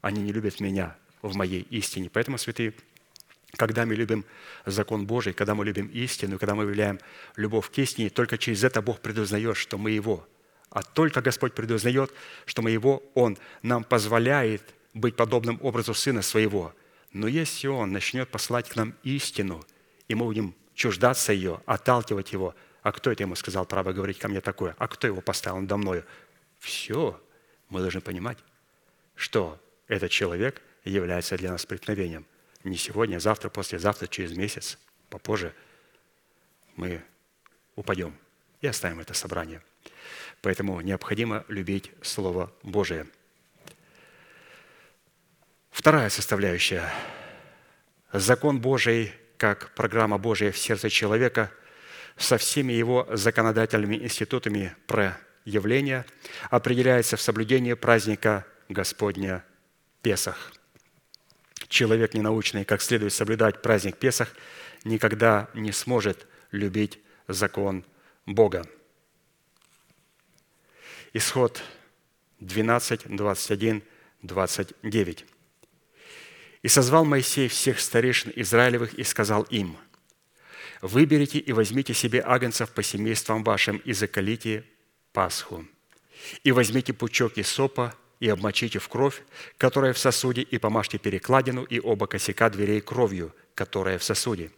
Они не любят меня в моей истине. Поэтому, святые, когда мы любим закон Божий, когда мы любим истину, когда мы являем любовь к истине, только через это Бог предузнает, что мы Его. А только Господь предузнает, что мы Его, Он нам позволяет быть подобным образу Сына Своего. Но если Он начнет посылать к нам истину, и мы будем чуждаться ее, отталкивать Его – а кто это ему сказал право говорить ко мне такое? А кто его поставил надо мною? Все. Мы должны понимать, что этот человек является для нас преткновением. Не сегодня, а завтра, послезавтра, через месяц, попозже мы упадем и оставим это собрание. Поэтому необходимо любить Слово Божие. Вторая составляющая. Закон Божий, как программа Божия в сердце человека – со всеми его законодательными институтами проявления определяется в соблюдении праздника Господня Песах. Человек ненаучный, как следует соблюдать праздник Песах, никогда не сможет любить закон Бога. Исход 12, 21, 29. «И созвал Моисей всех старейшин Израилевых и сказал им – Выберите и возьмите себе агнцев по семействам вашим и закалите Пасху. И возьмите пучок сопа и обмочите в кровь, которая в сосуде, и помажьте перекладину и оба косяка дверей кровью, которая в сосуде.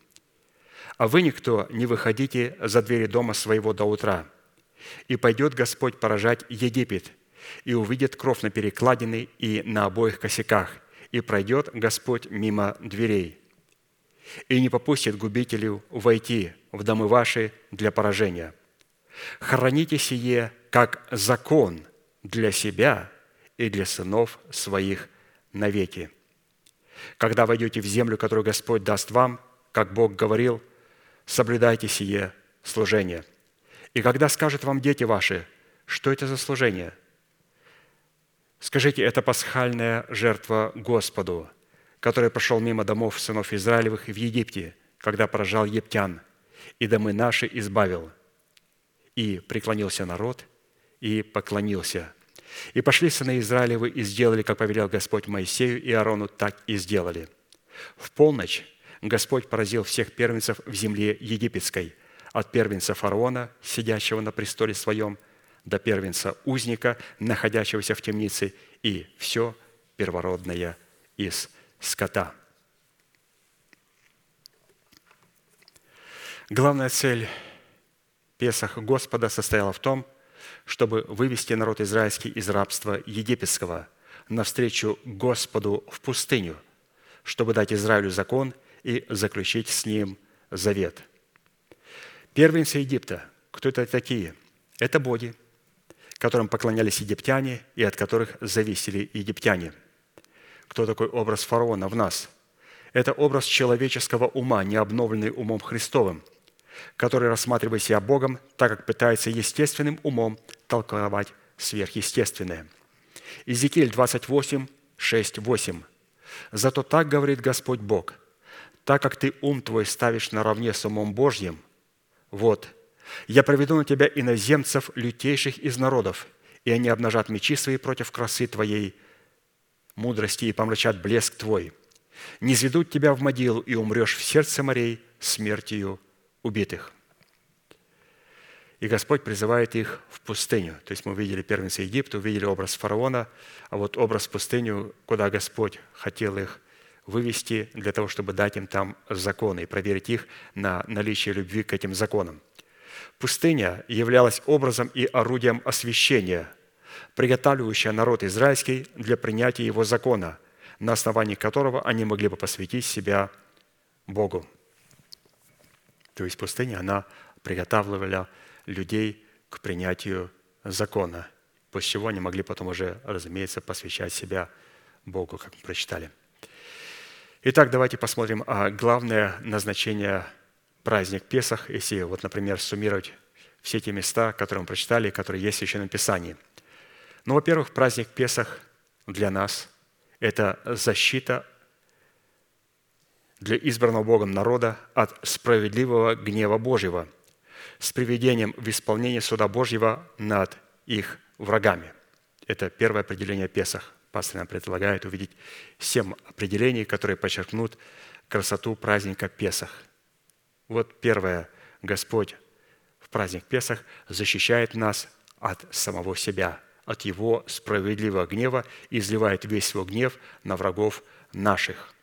А вы никто не выходите за двери дома своего до утра. И пойдет Господь поражать Египет, и увидит кровь на перекладине и на обоих косяках, и пройдет Господь мимо дверей и не попустит губителю войти в домы ваши для поражения. Храните сие как закон для себя и для сынов своих навеки. Когда войдете в землю, которую Господь даст вам, как Бог говорил, соблюдайте сие служение. И когда скажут вам дети ваши, что это за служение? Скажите, это пасхальная жертва Господу – который прошел мимо домов сынов Израилевых в Египте, когда поражал ептян, и домы наши избавил. И преклонился народ, и поклонился. И пошли сыны Израилевы и сделали, как повелел Господь Моисею и Аарону, так и сделали. В полночь Господь поразил всех первенцев в земле египетской, от первенца фараона, сидящего на престоле своем, до первенца узника, находящегося в темнице, и все первородное из скота. Главная цель Песах Господа состояла в том, чтобы вывести народ израильский из рабства египетского навстречу Господу в пустыню, чтобы дать Израилю закон и заключить с ним завет. Первенцы Египта, кто это такие? Это боги, которым поклонялись египтяне и от которых зависели египтяне – кто такой образ фараона в нас. Это образ человеческого ума, не обновленный умом Христовым, который рассматривает себя Богом, так как пытается естественным умом толковать сверхъестественное. Иезекииль 28, 6, 8. «Зато так говорит Господь Бог, так как ты ум твой ставишь наравне с умом Божьим, вот, я проведу на тебя иноземцев, лютейших из народов, и они обнажат мечи свои против красы твоей мудрости и помрачат блеск твой. Не изведут тебя в могилу, и умрешь в сердце морей смертью убитых». И Господь призывает их в пустыню. То есть мы увидели первенца Египта, увидели образ фараона, а вот образ в пустыню, куда Господь хотел их вывести для того, чтобы дать им там законы и проверить их на наличие любви к этим законам. Пустыня являлась образом и орудием освящения, приготавливающая народ израильский для принятия его закона, на основании которого они могли бы посвятить себя Богу. То есть пустыня, она приготавливала людей к принятию закона, после чего они могли потом уже, разумеется, посвящать себя Богу, как мы прочитали. Итак, давайте посмотрим а главное назначение праздник Песах, если, вот, например, суммировать все те места, которые мы прочитали, которые есть в Священном Писании. Ну, во-первых, праздник Песах для нас – это защита для избранного Богом народа от справедливого гнева Божьего – с приведением в исполнение суда Божьего над их врагами. Это первое определение Песах. Пастор нам предлагает увидеть семь определений, которые подчеркнут красоту праздника Песах. Вот первое. Господь в праздник Песах защищает нас от самого себя, от Его справедливого гнева и изливает весь свой гнев на врагов наших –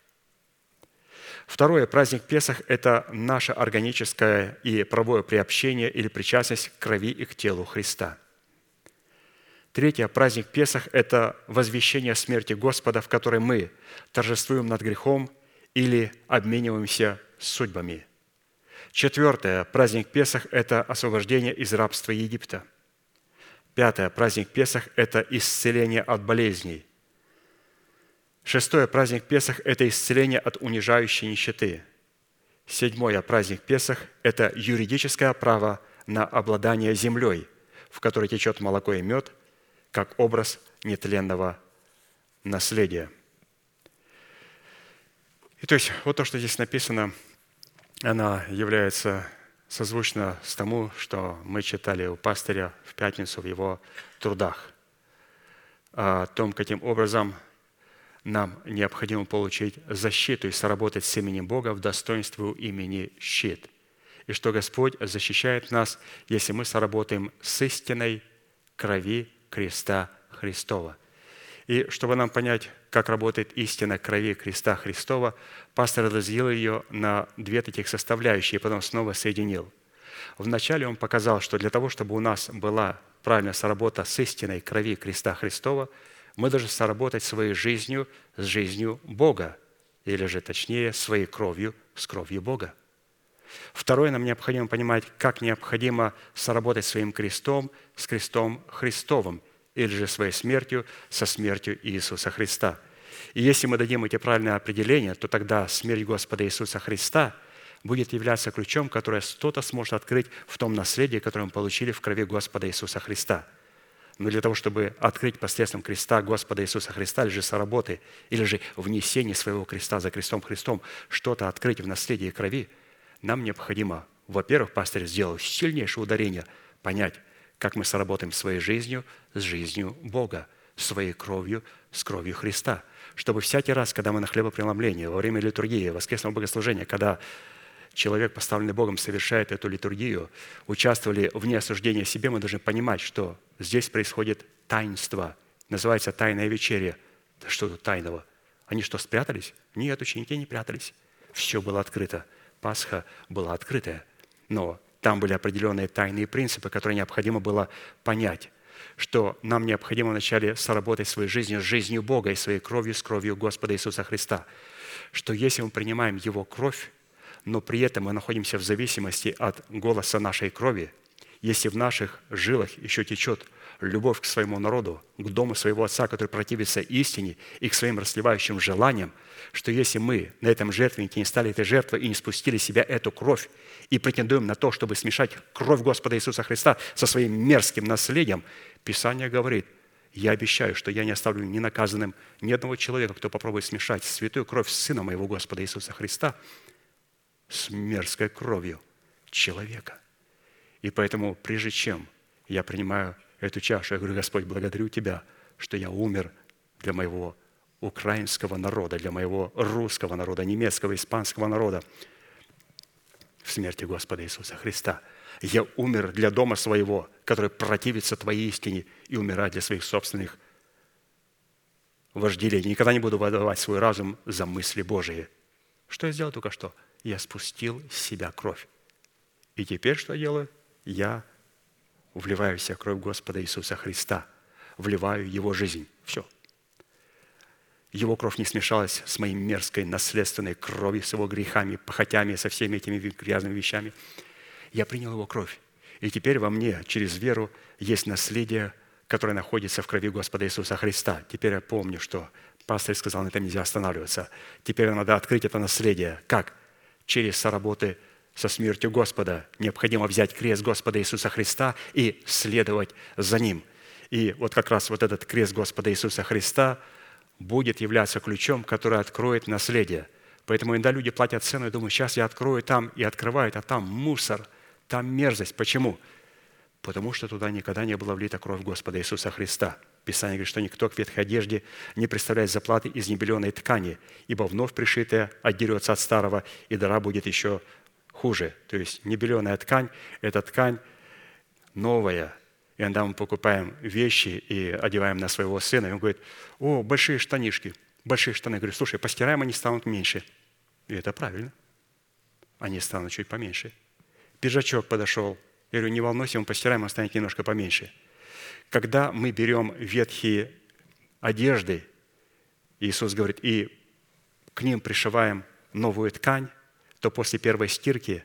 Второе, праздник Песах – это наше органическое и правое приобщение или причастность к крови и к телу Христа. Третье, праздник Песах – это возвещение смерти Господа, в которой мы торжествуем над грехом или обмениваемся судьбами. Четвертое, праздник Песах – это освобождение из рабства Египта. Пятое, праздник Песах – это исцеление от болезней. Шестое, праздник Песах – это исцеление от унижающей нищеты. Седьмое, праздник Песах – это юридическое право на обладание землей, в которой течет молоко и мед, как образ нетленного наследия. И то есть вот то, что здесь написано, она является созвучно с тому, что мы читали у пастыря в пятницу в его трудах, о том, каким образом нам необходимо получить защиту и соработать с именем Бога в достоинстве имени щит. И что Господь защищает нас, если мы соработаем с истиной крови креста Христова. И чтобы нам понять, как работает истина крови креста Христова, пастор разделил ее на две таких составляющие, и потом снова соединил. Вначале он показал, что для того, чтобы у нас была правильная соработа с истиной крови креста Христова – мы должны соработать своей жизнью с жизнью Бога, или же точнее своей кровью с кровью Бога. Второе, нам необходимо понимать, как необходимо соработать своим крестом с крестом Христовым, или же своей смертью со смертью Иисуса Христа. И если мы дадим эти правильные определения, то тогда смерть Господа Иисуса Христа будет являться ключом, который кто-то сможет открыть в том наследии, которое мы получили в крови Господа Иисуса Христа – но для того, чтобы открыть посредством креста Господа Иисуса Христа, или же соработы, или же внесение своего креста за крестом Христом, что-то открыть в наследие крови, нам необходимо, во-первых, пастырь сделал сильнейшее ударение, понять, как мы сработаем своей жизнью с жизнью Бога, своей кровью с кровью Христа. Чтобы всякий раз, когда мы на хлебопреломлении, во время литургии, воскресного богослужения, когда человек, поставленный Богом, совершает эту литургию, участвовали вне осуждения себе, мы должны понимать, что здесь происходит таинство. Называется «тайная вечеря». Да что тут тайного? Они что, спрятались? Нет, ученики не прятались. Все было открыто. Пасха была открытая. Но там были определенные тайные принципы, которые необходимо было понять что нам необходимо вначале соработать своей жизнью с жизнью Бога и своей кровью с кровью Господа Иисуса Христа. Что если мы принимаем Его кровь, но при этом мы находимся в зависимости от голоса нашей крови если в наших жилах еще течет любовь к своему народу, к дому своего Отца, который противится истине и к своим расливающим желаниям, что если мы на этом жертвеннике не стали этой жертвой и не спустили себя эту кровь и претендуем на то, чтобы смешать кровь Господа Иисуса Христа со своим мерзким наследием, Писание говорит, я обещаю, что я не оставлю ни наказанным ни одного человека, кто попробует смешать святую кровь Сына моего Господа Иисуса Христа с мерзкой кровью человека. И поэтому, прежде чем я принимаю эту чашу. Я говорю, Господь, благодарю Тебя, что я умер для моего украинского народа, для моего русского народа, немецкого, испанского народа в смерти Господа Иисуса Христа. Я умер для дома своего, который противится Твоей истине и умирает для своих собственных вожделений. Никогда не буду выдавать свой разум за мысли Божии. Что я сделал только что? Я спустил с себя кровь. И теперь что я делаю? Я вливаю в себя кровь Господа Иисуса Христа, вливаю Его жизнь. Все. Его кровь не смешалась с моей мерзкой наследственной кровью, с его грехами, похотями, со всеми этими грязными вещами. Я принял его кровь. И теперь во мне через веру есть наследие, которое находится в крови Господа Иисуса Христа. Теперь я помню, что пастор сказал, на этом нельзя останавливаться. Теперь надо открыть это наследие. Как? Через соработы со смертью Господа. Необходимо взять крест Господа Иисуса Христа и следовать за Ним. И вот как раз вот этот крест Господа Иисуса Христа будет являться ключом, который откроет наследие. Поэтому иногда люди платят цену и думают, сейчас я открою там, и открывают, а там мусор, там мерзость. Почему? Потому что туда никогда не была влита кровь Господа Иисуса Христа. Писание говорит, что никто к ветхой одежде не представляет заплаты из небеленой ткани, ибо вновь пришитая отдерется от старого, и дара будет еще хуже. То есть небеленая ткань – это ткань новая. И иногда мы покупаем вещи и одеваем на своего сына, и он говорит, о, большие штанишки, большие штаны. Я говорю, слушай, постираем, они станут меньше. И это правильно. Они станут чуть поменьше. Пиджачок подошел. Я говорю, не волнуйся, мы постираем, он станет немножко поменьше. Когда мы берем ветхие одежды, Иисус говорит, и к ним пришиваем новую ткань, то после первой стирки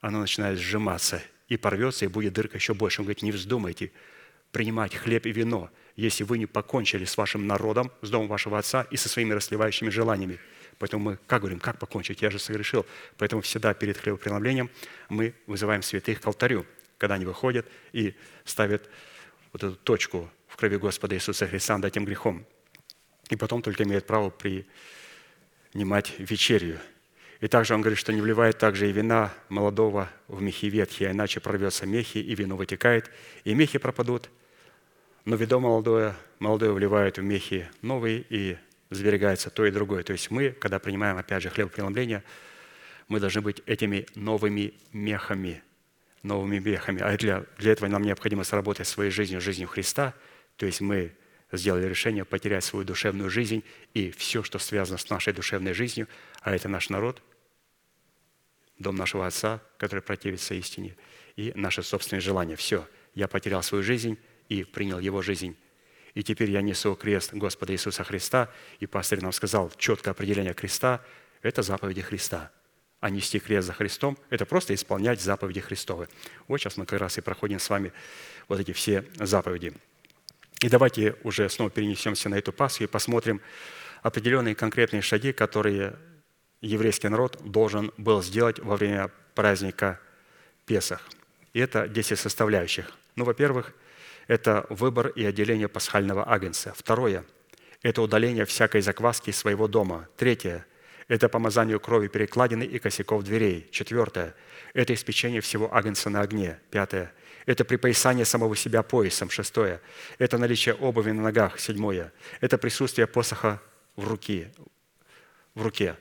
оно начинает сжиматься и порвется, и будет дырка еще больше. Он говорит, не вздумайте принимать хлеб и вино, если вы не покончили с вашим народом, с домом вашего отца и со своими расливающими желаниями. Поэтому мы как говорим, как покончить? Я же согрешил. Поэтому всегда перед хлебопреломлением мы вызываем святых к алтарю, когда они выходят и ставят вот эту точку в крови Господа Иисуса Христа над этим грехом. И потом только имеют право принимать вечерю – и также он говорит, что не вливает также и вина молодого в мехи ветхие, иначе прорвется мехи, и вино вытекает, и мехи пропадут. Но видо молодое, молодое вливают в мехи новые, и сберегается то и другое. То есть мы, когда принимаем, опять же, хлебопреломление, мы должны быть этими новыми мехами, новыми мехами. А для, для этого нам необходимо сработать своей жизнью, жизнью Христа. То есть мы сделали решение потерять свою душевную жизнь и все, что связано с нашей душевной жизнью, а это наш народ – дом нашего Отца, который противится истине, и наши собственные желания. Все, я потерял свою жизнь и принял Его жизнь. И теперь я несу крест Господа Иисуса Христа, и пастор нам сказал, четкое определение креста – это заповеди Христа. А нести крест за Христом – это просто исполнять заповеди Христовы. Вот сейчас мы как раз и проходим с вами вот эти все заповеди. И давайте уже снова перенесемся на эту Пасху и посмотрим определенные конкретные шаги, которые еврейский народ должен был сделать во время праздника Песах. И это 10 составляющих. Ну, во-первых, это выбор и отделение пасхального агнца. Второе – это удаление всякой закваски из своего дома. Третье – это помазание крови перекладины и косяков дверей. Четвертое – это испечение всего агнца на огне. Пятое – это припоясание самого себя поясом. Шестое – это наличие обуви на ногах. Седьмое – это присутствие посоха в руке. В руке.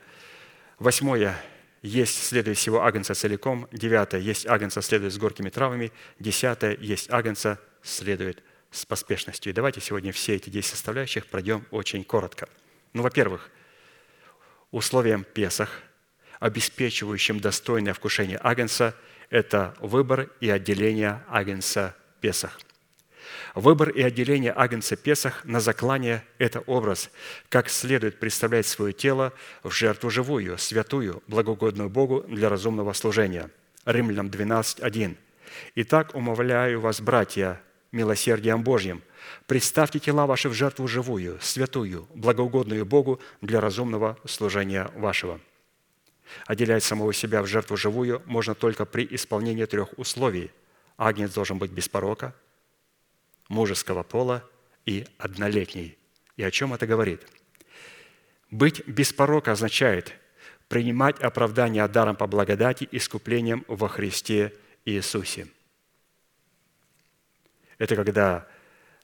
Восьмое. Есть следует всего агнца целиком. Девятое. Есть агнца следует с горькими травами. Десятое. Есть агнца следует с поспешностью. И давайте сегодня все эти 10 составляющих пройдем очень коротко. Ну, во-первых, условием Песах, обеспечивающим достойное вкушение агнца, это выбор и отделение агнца Песах – Выбор и отделение агнца Песах на заклание – это образ, как следует представлять свое тело в жертву живую, святую, благогодную Богу для разумного служения. Римлянам 12, 1. Итак, умовляю вас, братья, милосердием Божьим, представьте тела ваши в жертву живую, святую, благоугодную Богу для разумного служения вашего. Отделять самого себя в жертву живую можно только при исполнении трех условий. Агнец должен быть без порока, мужеского пола и однолетний. И о чем это говорит? Быть без порока означает принимать оправдание даром по благодати искуплением во Христе Иисусе. Это когда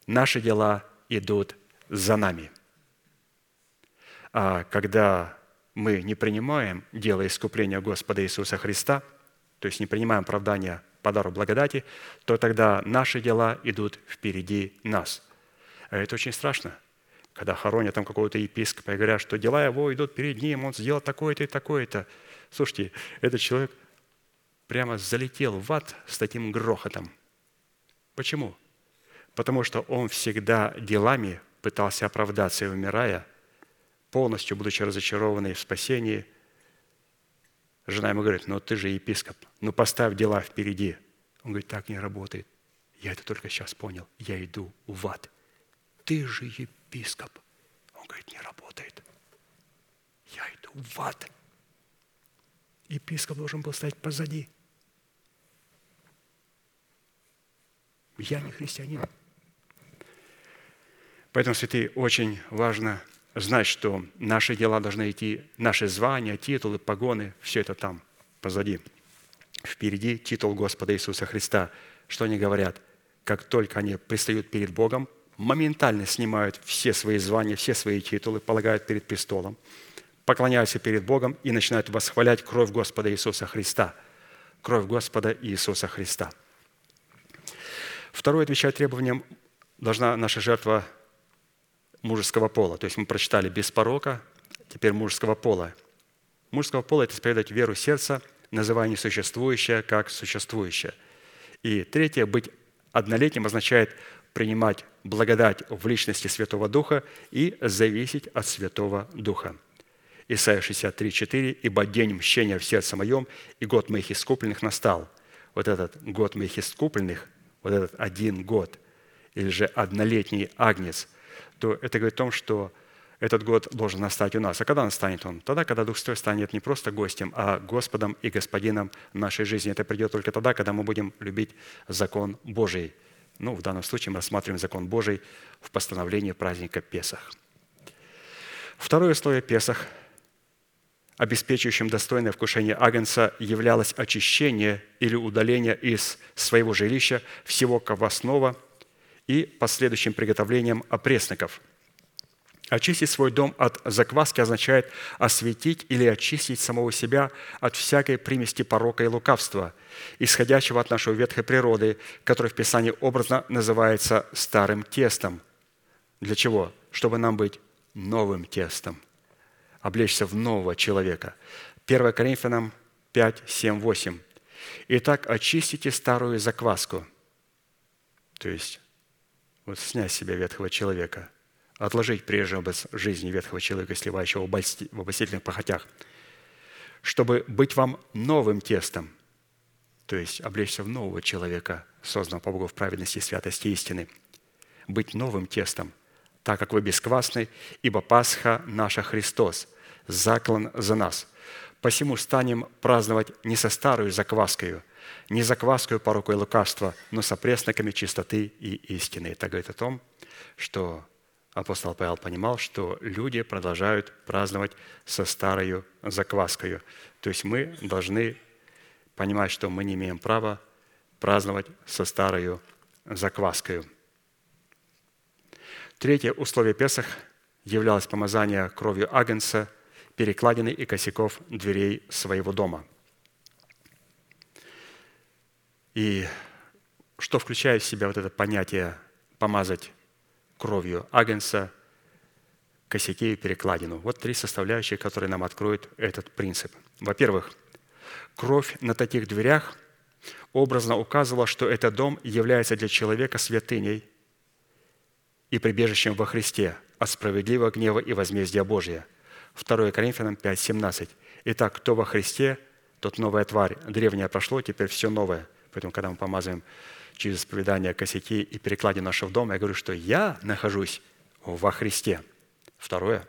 наши дела идут за нами. А когда мы не принимаем дело искупления Господа Иисуса Христа, то есть не принимаем оправдания по благодати, то тогда наши дела идут впереди нас. А это очень страшно, когда хоронят там какого-то епископа и говорят, что дела его идут перед ним, он сделал такое-то и такое-то. Слушайте, этот человек прямо залетел в ад с таким грохотом. Почему? Потому что он всегда делами пытался оправдаться и умирая, полностью будучи разочарованный в спасении. Жена ему говорит, ну ты же епископ, ну поставь дела впереди. Он говорит, так не работает. Я это только сейчас понял. Я иду в ад. Ты же епископ. Он говорит, не работает. Я иду в ад. Епископ должен был стоять позади. Я не христианин. Поэтому, святые, очень важно знать, что наши дела должны идти, наши звания, титулы, погоны, все это там, позади. Впереди титул Господа Иисуса Христа. Что они говорят? Как только они пристают перед Богом, моментально снимают все свои звания, все свои титулы, полагают перед престолом, поклоняются перед Богом и начинают восхвалять кровь Господа Иисуса Христа. Кровь Господа Иисуса Христа. Второе отвечает требованиям, должна наша жертва мужеского пола. То есть мы прочитали без порока, теперь мужеского пола. Мужского пола – это исповедать веру сердца, называя несуществующее как существующее. И третье – быть однолетним означает принимать благодать в личности Святого Духа и зависеть от Святого Духа. Исайя 63, 4. «Ибо день мщения в сердце моем, и год моих искупленных настал». Вот этот год моих искупленных, вот этот один год, или же однолетний агнец – то это говорит о том, что этот год должен настать у нас. А когда настанет он? Тогда, когда Дух Святой станет не просто гостем, а Господом и Господином нашей жизни. Это придет только тогда, когда мы будем любить закон Божий. Ну, в данном случае мы рассматриваем закон Божий в постановлении праздника Песах. Второе условие Песах, обеспечивающим достойное вкушение Агнца, являлось очищение или удаление из своего жилища всего ковосного – и последующим приготовлением опресноков. Очистить свой дом от закваски означает осветить или очистить самого себя от всякой примести порока и лукавства, исходящего от нашей ветхой природы, которая в Писании образно называется старым тестом. Для чего? Чтобы нам быть новым тестом, облечься в нового человека. 1 Коринфянам 5, 7, 8. «Итак, очистите старую закваску». То есть вот снять с себя ветхого человека, отложить прежний образ жизни ветхого человека, сливающего в обольстительных похотях, чтобы быть вам новым тестом, то есть облечься в нового человека, созданного по Богу в праведности, святости истины, быть новым тестом, так как вы бесквасны, ибо Пасха наша Христос, заклан за нас. Посему станем праздновать не со старой закваскою – не закваскою, порокой лукавства, но с опресноками чистоты и истины. Это говорит о том, что апостол Павел понимал, что люди продолжают праздновать со старою закваскою. То есть мы должны понимать, что мы не имеем права праздновать со старою закваскою. Третье условие Песах являлось помазание кровью Агнца, перекладины и косяков дверей своего дома – И что включает в себя вот это понятие помазать кровью агнца, косяки и перекладину? Вот три составляющие, которые нам откроют этот принцип. Во-первых, кровь на таких дверях образно указывала, что этот дом является для человека святыней и прибежищем во Христе от справедливого гнева и возмездия Божия. 2 Коринфянам 5, 17. «Итак, кто во Христе, тот новая тварь. Древнее прошло, теперь все новое. Поэтому, когда мы помазываем через исповедание косяки и перекладе нашего дома, я говорю, что я нахожусь во Христе. Второе.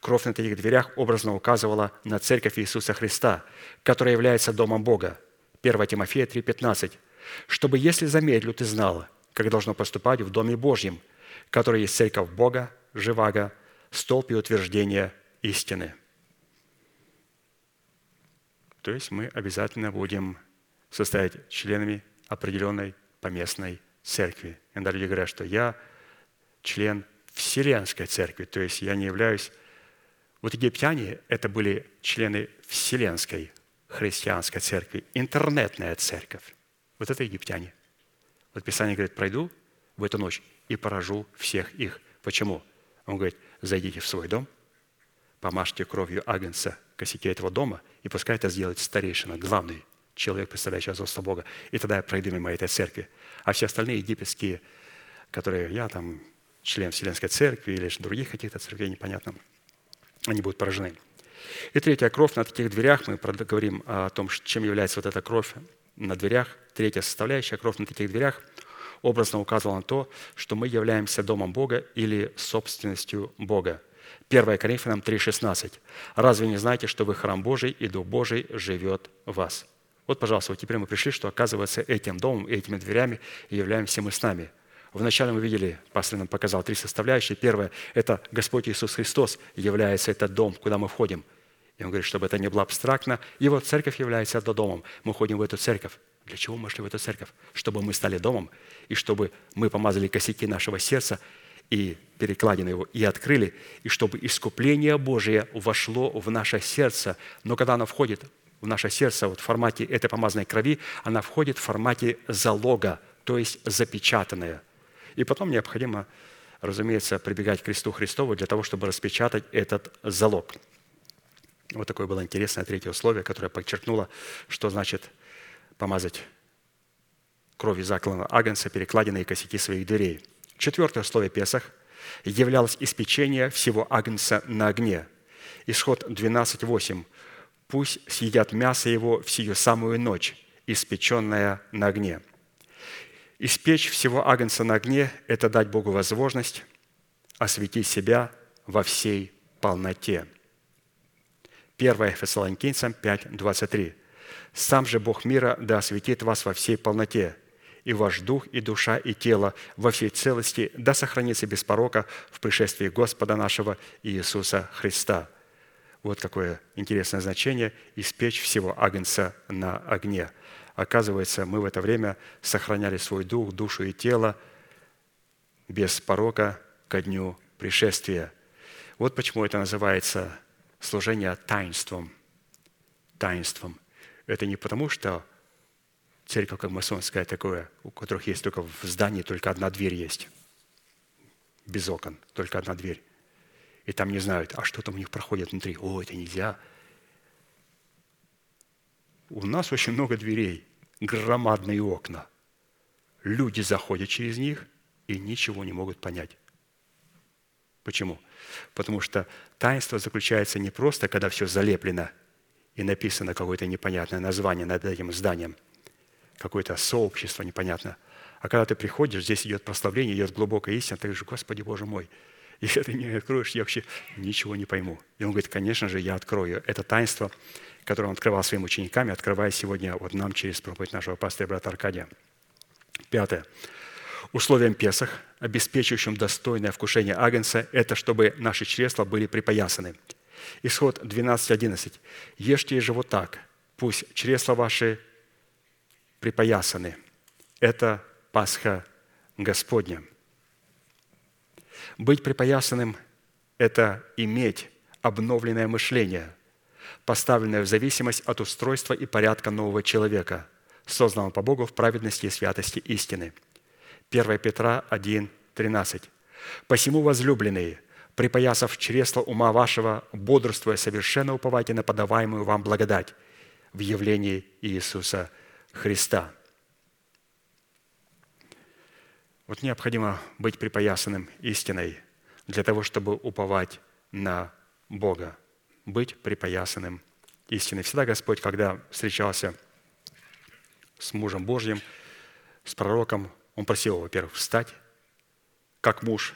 Кровь на этих дверях образно указывала на церковь Иисуса Христа, которая является домом Бога. 1 Тимофея 3,15. «Чтобы, если замедлю, ты знала, как должно поступать в Доме Божьем, который есть церковь Бога, живаго, столб и утверждение истины». То есть мы обязательно будем состоять членами определенной поместной церкви. Иногда люди говорят, что я член Вселенской церкви, то есть я не являюсь... Вот египтяне – это были члены Вселенской христианской церкви, интернетная церковь. Вот это египтяне. Вот Писание говорит, пройду в эту ночь и поражу всех их. Почему? Он говорит, зайдите в свой дом, помажьте кровью агнца косяки этого дома, и пускай это сделает старейшина, главный человек, представляющий отцовство Бога. И тогда я пройду мимо этой церкви. А все остальные египетские, которые я там член Вселенской церкви или других каких-то церквей, непонятно, они будут поражены. И третья кровь на таких дверях, мы говорим о том, чем является вот эта кровь на дверях. Третья составляющая, кровь на таких дверях, образно указывала на то, что мы являемся домом Бога или собственностью Бога. 1 Коринфянам 3,16. «Разве не знаете, что вы храм Божий, и Дух Божий живет в вас?» Вот, пожалуйста, вот теперь мы пришли, что, оказывается, этим домом, этими дверями являемся мы с нами. Вначале мы видели, пастор нам показал три составляющие. Первое – это Господь Иисус Христос является этот дом, куда мы входим. И он говорит, чтобы это не было абстрактно. Его церковь является домом. Мы ходим в эту церковь. Для чего мы шли в эту церковь? Чтобы мы стали домом, и чтобы мы помазали косяки нашего сердца, и перекладины его, и открыли, и чтобы искупление Божие вошло в наше сердце. Но когда оно входит в наше сердце вот в формате этой помазанной крови, она входит в формате залога, то есть запечатанная. И потом необходимо, разумеется, прибегать к кресту Христову для того, чтобы распечатать этот залог. Вот такое было интересное третье условие, которое подчеркнуло, что значит помазать кровью заклана агнца перекладины косяки своих дверей. Четвертое условие Песах являлось испечение всего агнца на огне. Исход 12.8. «Пусть съедят мясо его в сию самую ночь, испеченное на огне». Испечь всего агнца на огне – это дать Богу возможность осветить себя во всей полноте. 1 Фессалоникийцам 5, 23. «Сам же Бог мира да осветит вас во всей полноте, и ваш дух, и душа, и тело во всей целости да сохранится без порока в пришествии Господа нашего Иисуса Христа». Вот какое интересное значение – испечь всего агнца на огне. Оказывается, мы в это время сохраняли свой дух, душу и тело без порока ко дню пришествия. Вот почему это называется служение таинством. Таинством. Это не потому, что церковь как масонская такое, у которых есть только в здании только одна дверь есть. Без окон, только одна дверь. И там не знают, а что там у них проходит внутри. О, это нельзя. У нас очень много дверей, громадные окна. Люди заходят через них и ничего не могут понять. Почему? Потому что таинство заключается не просто, когда все залеплено и написано какое-то непонятное название над этим зданием, какое-то сообщество непонятно. А когда ты приходишь, здесь идет прославление, идет глубокая истина, ты говоришь, Господи Боже мой, если ты не откроешь, я вообще ничего не пойму. И он говорит, конечно же, я открою. Это таинство, которое он открывал своим ученикам, открывая сегодня вот нам через проповедь нашего пастора брата Аркадия. Пятое. Условием Песах, обеспечивающим достойное вкушение агнца, это чтобы наши чресла были припоясаны. Исход 12.11. «Ешьте же вот так, пусть чресла ваши припоясаны». Это Пасха Господня. Быть припоясанным – это иметь обновленное мышление, поставленное в зависимость от устройства и порядка нового человека, созданного по Богу в праведности и святости истины – 1 Петра 1, 13. «Посему, возлюбленные, припоясав чресло ума вашего, бодрствуя совершенно уповайте на подаваемую вам благодать в явлении Иисуса Христа». Вот необходимо быть припоясанным истиной для того, чтобы уповать на Бога, быть припоясанным истиной. Всегда Господь, когда встречался с мужем Божьим, с пророком. Он просил его, во-первых, встать, как муж,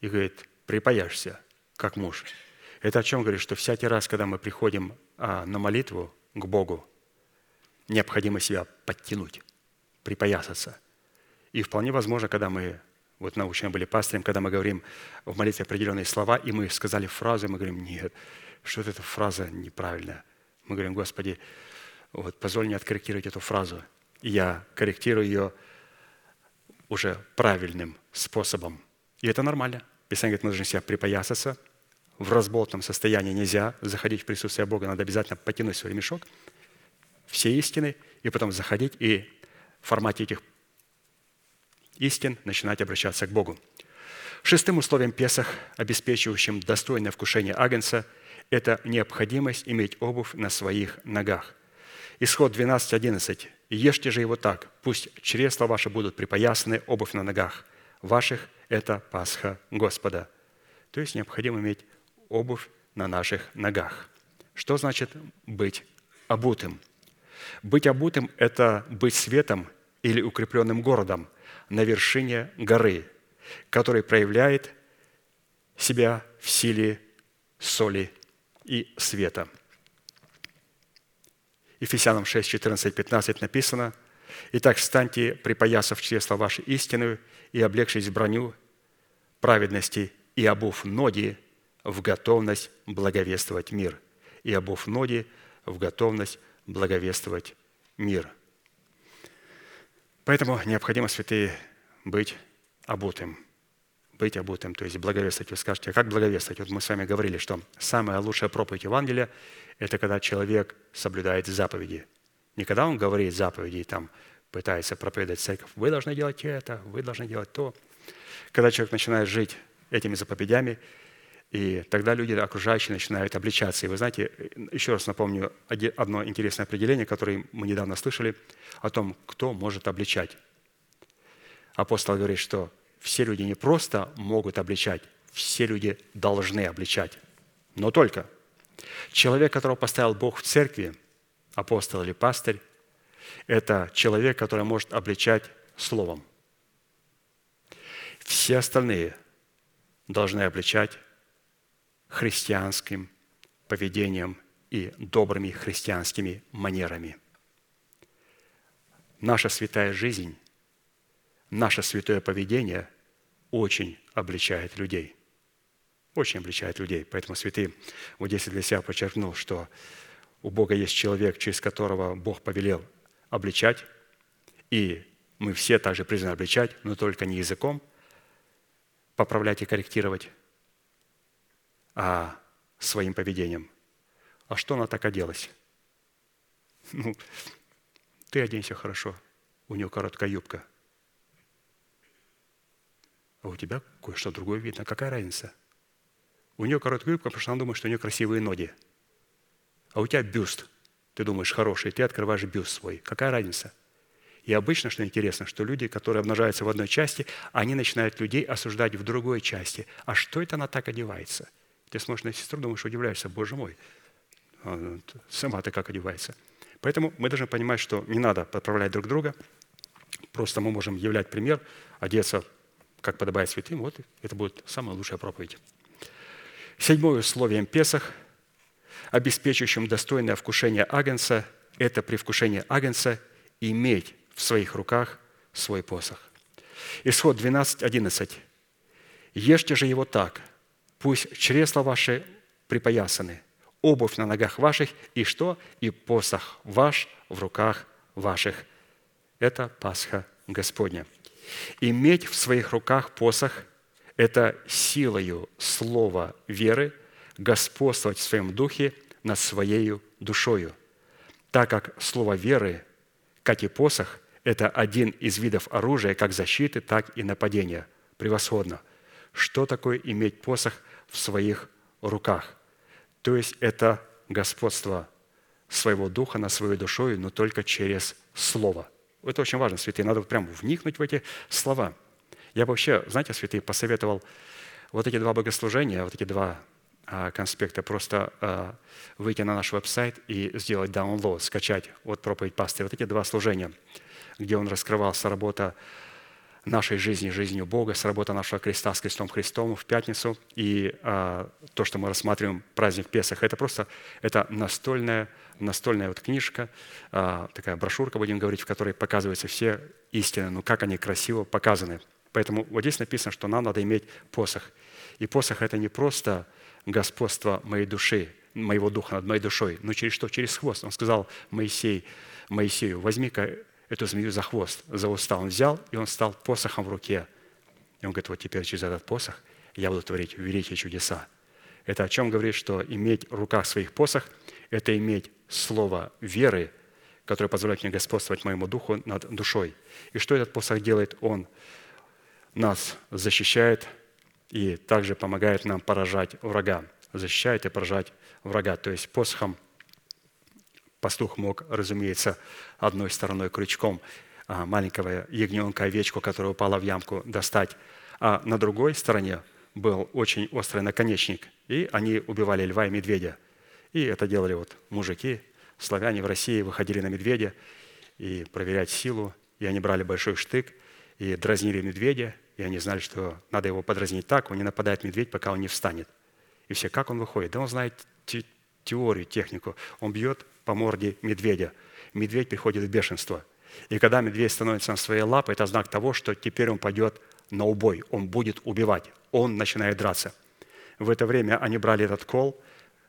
и говорит, припаяшься, как муж. Это о чем говорит, что всякий раз, когда мы приходим а, на молитву к Богу, необходимо себя подтянуть, припоясаться. И вполне возможно, когда мы, вот научно были пастырем, когда мы говорим в молитве определенные слова, и мы сказали фразу, мы говорим, нет, что эта фраза неправильная. Мы говорим, Господи, вот, позволь мне откорректировать эту фразу. И я корректирую ее уже правильным способом. И это нормально. Писание говорит, мы должны себя припоясаться. В разболтном состоянии нельзя заходить в присутствие Бога. Надо обязательно потянуть свой ремешок, все истины, и потом заходить и в формате этих истин начинать обращаться к Богу. Шестым условием Песах, обеспечивающим достойное вкушение Агнца, это необходимость иметь обувь на своих ногах. Исход 12.11. «Ешьте же его так, пусть чресла ваши будут припоясаны, обувь на ногах ваших – это Пасха Господа». То есть необходимо иметь обувь на наших ногах. Что значит быть обутым? Быть обутым – это быть светом или укрепленным городом на вершине горы, который проявляет себя в силе соли и света. Ефесянам 6, 14, 15 написано, «Итак, встаньте, припоясав чресла вашей истины и облегшись в броню праведности и обув ноги в готовность благовествовать мир». И обув ноги в готовность благовествовать мир. Поэтому необходимо, святые, быть обутым – быть обутым, то есть благовествовать. Вы скажете, а как благовествовать? Вот мы с вами говорили, что самая лучшая проповедь Евангелия – это когда человек соблюдает заповеди. Не когда он говорит заповеди и там пытается проповедовать церковь, вы должны делать это, вы должны делать то. Когда человек начинает жить этими заповедями, и тогда люди окружающие начинают обличаться. И вы знаете, еще раз напомню одно интересное определение, которое мы недавно слышали, о том, кто может обличать. Апостол говорит, что все люди не просто могут обличать, все люди должны обличать. Но только человек, которого поставил Бог в церкви, апостол или пастырь, это человек, который может обличать словом. Все остальные должны обличать христианским поведением и добрыми христианскими манерами. Наша святая жизнь наше святое поведение очень обличает людей. Очень обличает людей. Поэтому святые вот здесь для себя подчеркнул, что у Бога есть человек, через которого Бог повелел обличать, и мы все также призваны обличать, но только не языком поправлять и корректировать, а своим поведением. А что она так оделась? Ну, ты оденься хорошо, у нее короткая юбка – а у тебя кое-что другое видно. Какая разница? У нее короткая юбка, потому что она думает, что у нее красивые ноги. А у тебя бюст. Ты думаешь, хороший, ты открываешь бюст свой. Какая разница? И обычно, что интересно, что люди, которые обнажаются в одной части, они начинают людей осуждать в другой части. А что это она так одевается? Ты смотришь на сестру, думаешь, удивляешься, боже мой, а, сама-то как одевается. Поэтому мы должны понимать, что не надо подправлять друг друга. Просто мы можем являть пример, одеться как подобает святым, вот это будет самая лучшая проповедь. Седьмое условием Песах, обеспечивающим достойное вкушение Агнца, это при вкушении Агнца иметь в своих руках свой посох. Исход 12, 11. «Ешьте же его так, пусть чресла ваши припоясаны, обувь на ногах ваших, и что? И посох ваш в руках ваших». Это Пасха Господня. Иметь в своих руках посох – это силою слова веры господствовать в своем духе над своей душою, так как слово веры, как и посох, это один из видов оружия как защиты, так и нападения. Превосходно. Что такое иметь посох в своих руках? То есть это господство своего духа над своей душой, но только через Слово. Это очень важно, святые. Надо прям вникнуть в эти слова. Я бы вообще, знаете, святые, посоветовал вот эти два богослужения, вот эти два а, конспекта, просто а, выйти на наш веб-сайт и сделать download, скачать вот проповедь пастыря. Вот эти два служения, где он раскрывался, работа нашей жизни, жизнью Бога, с работы нашего креста с крестом Христом в пятницу. И а, то, что мы рассматриваем праздник Песах, это просто это настольная, настольная вот книжка, а, такая брошюрка, будем говорить, в которой показываются все истины, ну как они красиво показаны. Поэтому вот здесь написано, что нам надо иметь посох. И посох – это не просто господство моей души, моего духа над моей душой, но через что? Через хвост. Он сказал Моисей, Моисею, возьми-ка эту змею за хвост, за уста. Он взял, и он стал посохом в руке. И он говорит, вот теперь через этот посох я буду творить великие чудеса. Это о чем говорит, что иметь в руках своих посох – это иметь слово веры, которое позволяет мне господствовать моему духу над душой. И что этот посох делает? Он нас защищает и также помогает нам поражать врага. Защищает и поражать врага. То есть посохом Пастух мог, разумеется, одной стороной крючком а, маленького ягненка, овечку, которая упала в ямку, достать, а на другой стороне был очень острый наконечник, и они убивали льва и медведя. И это делали вот мужики, славяне в России выходили на медведя и проверять силу, и они брали большой штык и дразнили медведя, и они знали, что надо его подразнить так, он не нападает медведь, пока он не встанет. И все, как он выходит? Да он знает теорию, технику. Он бьет по морде медведя. Медведь приходит в бешенство. И когда медведь становится на своей лапы, это знак того, что теперь он пойдет на убой, он будет убивать, он начинает драться. В это время они брали этот кол,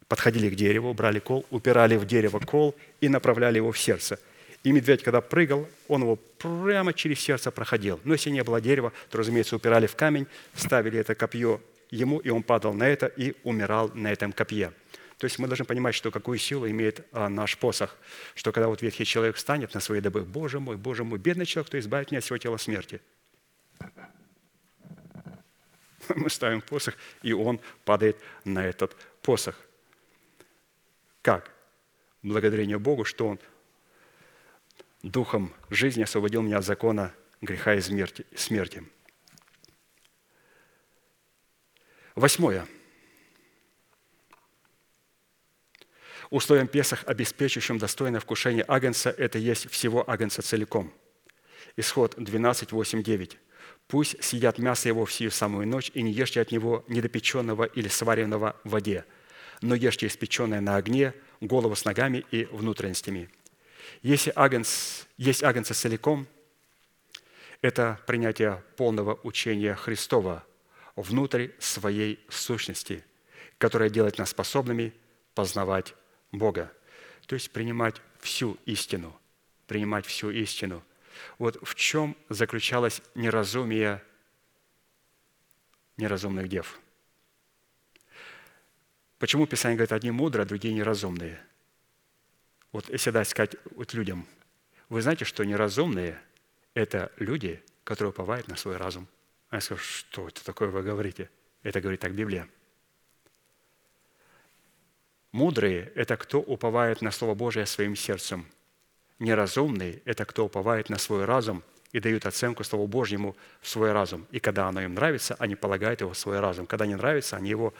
подходили к дереву, брали кол, упирали в дерево кол и направляли его в сердце. И медведь, когда прыгал, он его прямо через сердце проходил. Но если не было дерева, то, разумеется, упирали в камень, ставили это копье ему, и он падал на это и умирал на этом копье. То есть мы должны понимать, что какую силу имеет а, наш посох. Что когда вот ветхий человек встанет на свои добы, «Боже мой, Боже мой, бедный человек, кто избавит меня от всего тела смерти». Мы ставим посох, и он падает на этот посох. Как? Благодарение Богу, что Он духом жизни освободил меня от закона греха и смерти. Восьмое – Условием Песах, обеспечивающим достойное вкушение агнца, это есть всего агнца целиком. Исход 12, 8, 9. «Пусть съедят мясо его в сию самую ночь, и не ешьте от него недопеченного или сваренного в воде, но ешьте испеченное на огне, голову с ногами и внутренностями». Если агнц, есть агнца целиком, это принятие полного учения Христова внутрь своей сущности, которая делает нас способными познавать Бога. То есть принимать всю истину, принимать всю истину. Вот в чем заключалось неразумие неразумных дев? Почему Писание говорит, одни мудрые, а другие неразумные? Вот если дать сказать вот людям, вы знаете, что неразумные – это люди, которые уповают на свой разум. А я скажу, что это такое вы говорите? Это говорит так Библия. Мудрые – это кто уповает на Слово Божие своим сердцем. Неразумные – это кто уповает на свой разум и дают оценку Слову Божьему в свой разум. И когда оно им нравится, они полагают его в свой разум. Когда не нравится, они его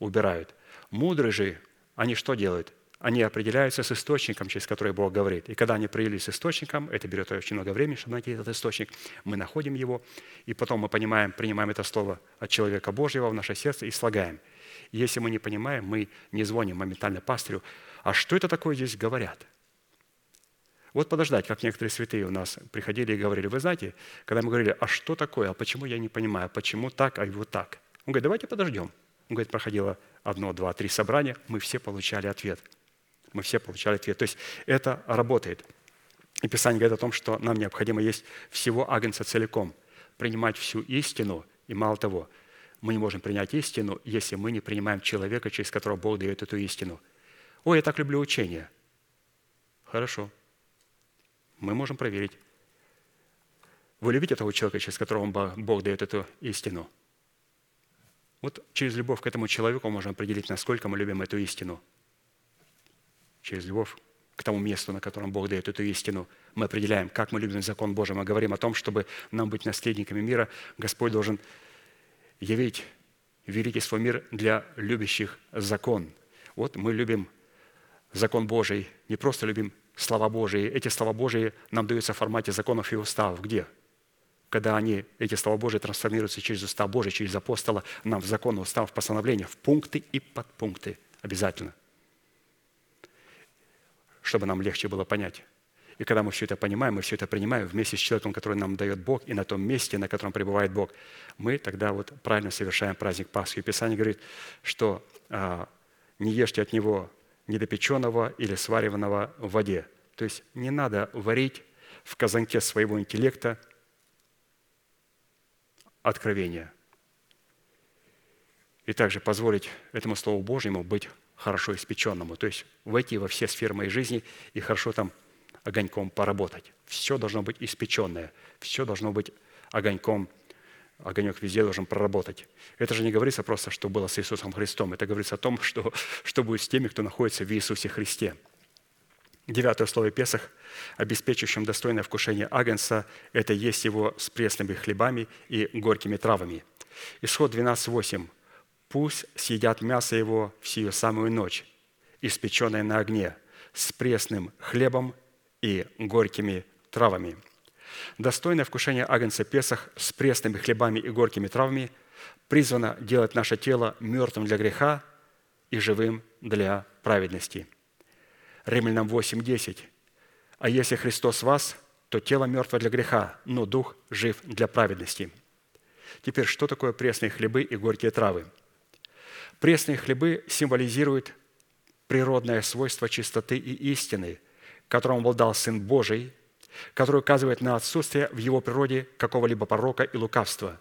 убирают. Мудрые же, они что делают? Они определяются с источником, через который Бог говорит. И когда они определились с источником, это берет очень много времени, чтобы найти этот источник, мы находим его, и потом мы понимаем, принимаем это слово от человека Божьего в наше сердце и слагаем – если мы не понимаем, мы не звоним моментально пастырю, а что это такое здесь говорят? Вот подождать, как некоторые святые у нас приходили и говорили, вы знаете, когда мы говорили, а что такое, а почему я не понимаю, почему так, а вот так? Он говорит, давайте подождем. Он говорит, проходило одно, два, три собрания, мы все получали ответ. Мы все получали ответ. То есть это работает. И Писание говорит о том, что нам необходимо есть всего агнца целиком, принимать всю истину, и мало того – мы не можем принять истину, если мы не принимаем человека, через которого Бог дает эту истину. Ой, я так люблю учение. Хорошо. Мы можем проверить. Вы любите того человека, через которого Бог дает эту истину? Вот через любовь к этому человеку можем определить, насколько мы любим эту истину. Через любовь к тому месту, на котором Бог дает эту истину, мы определяем, как мы любим закон Божий. Мы говорим о том, чтобы нам быть наследниками мира, Господь должен явить великий свой мир для любящих закон. Вот мы любим закон Божий, не просто любим слова Божии. Эти слова Божии нам даются в формате законов и уставов. Где? Когда они, эти слова Божии трансформируются через устав Божий, через апостола, нам в закон, устав, в постановление, в пункты и подпункты обязательно. Чтобы нам легче было понять. И когда мы все это понимаем, мы все это принимаем вместе с человеком, который нам дает Бог, и на том месте, на котором пребывает Бог, мы тогда вот правильно совершаем праздник Пасхи. И Писание говорит, что а, не ешьте от него недопеченного или свариванного в воде. То есть не надо варить в казанке своего интеллекта откровения. И также позволить этому Слову Божьему быть хорошо испеченному, то есть войти во все сферы моей жизни и хорошо там огоньком поработать. Все должно быть испеченное, все должно быть огоньком, огонек везде должен проработать. Это же не говорится просто, что было с Иисусом Христом, это говорится о том, что, что будет с теми, кто находится в Иисусе Христе. Девятое слово Песах, обеспечивающим достойное вкушение агнца, это есть его с пресными хлебами и горькими травами. Исход 12.8. «Пусть съедят мясо его в сию самую ночь, испеченное на огне, с пресным хлебом и горькими травами. Достойное вкушение агнца Песах с пресными хлебами и горькими травами призвано делать наше тело мертвым для греха и живым для праведности. Римлянам 8.10. «А если Христос вас, то тело мертво для греха, но дух жив для праведности». Теперь, что такое пресные хлебы и горькие травы? Пресные хлебы символизируют природное свойство чистоты и истины – которому был дал Сын Божий, который указывает на отсутствие в его природе какого-либо порока и лукавства.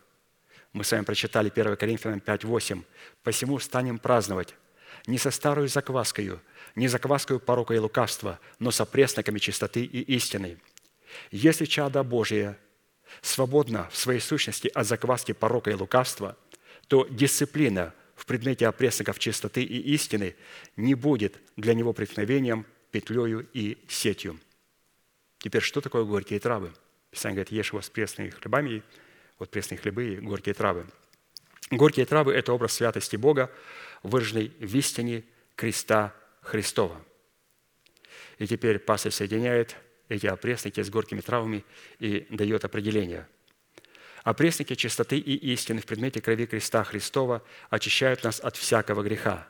Мы с вами прочитали 1 Коринфянам 5:8. «Посему станем праздновать не со старой закваскою, не закваскою порока и лукавства, но со пресноками чистоты и истины. Если чада Божия свободна в своей сущности от закваски порока и лукавства, то дисциплина в предмете опресноков чистоты и истины не будет для него преткновением петлею и сетью. Теперь, что такое горькие травы? Писание говорит, ешь его с пресными хлебами, вот пресные хлебы и горькие травы. Горькие травы – это образ святости Бога, выраженный в истине креста Христова. И теперь пастырь соединяет эти опресники с горькими травами и дает определение. Опресники чистоты и истины в предмете крови креста Христова очищают нас от всякого греха,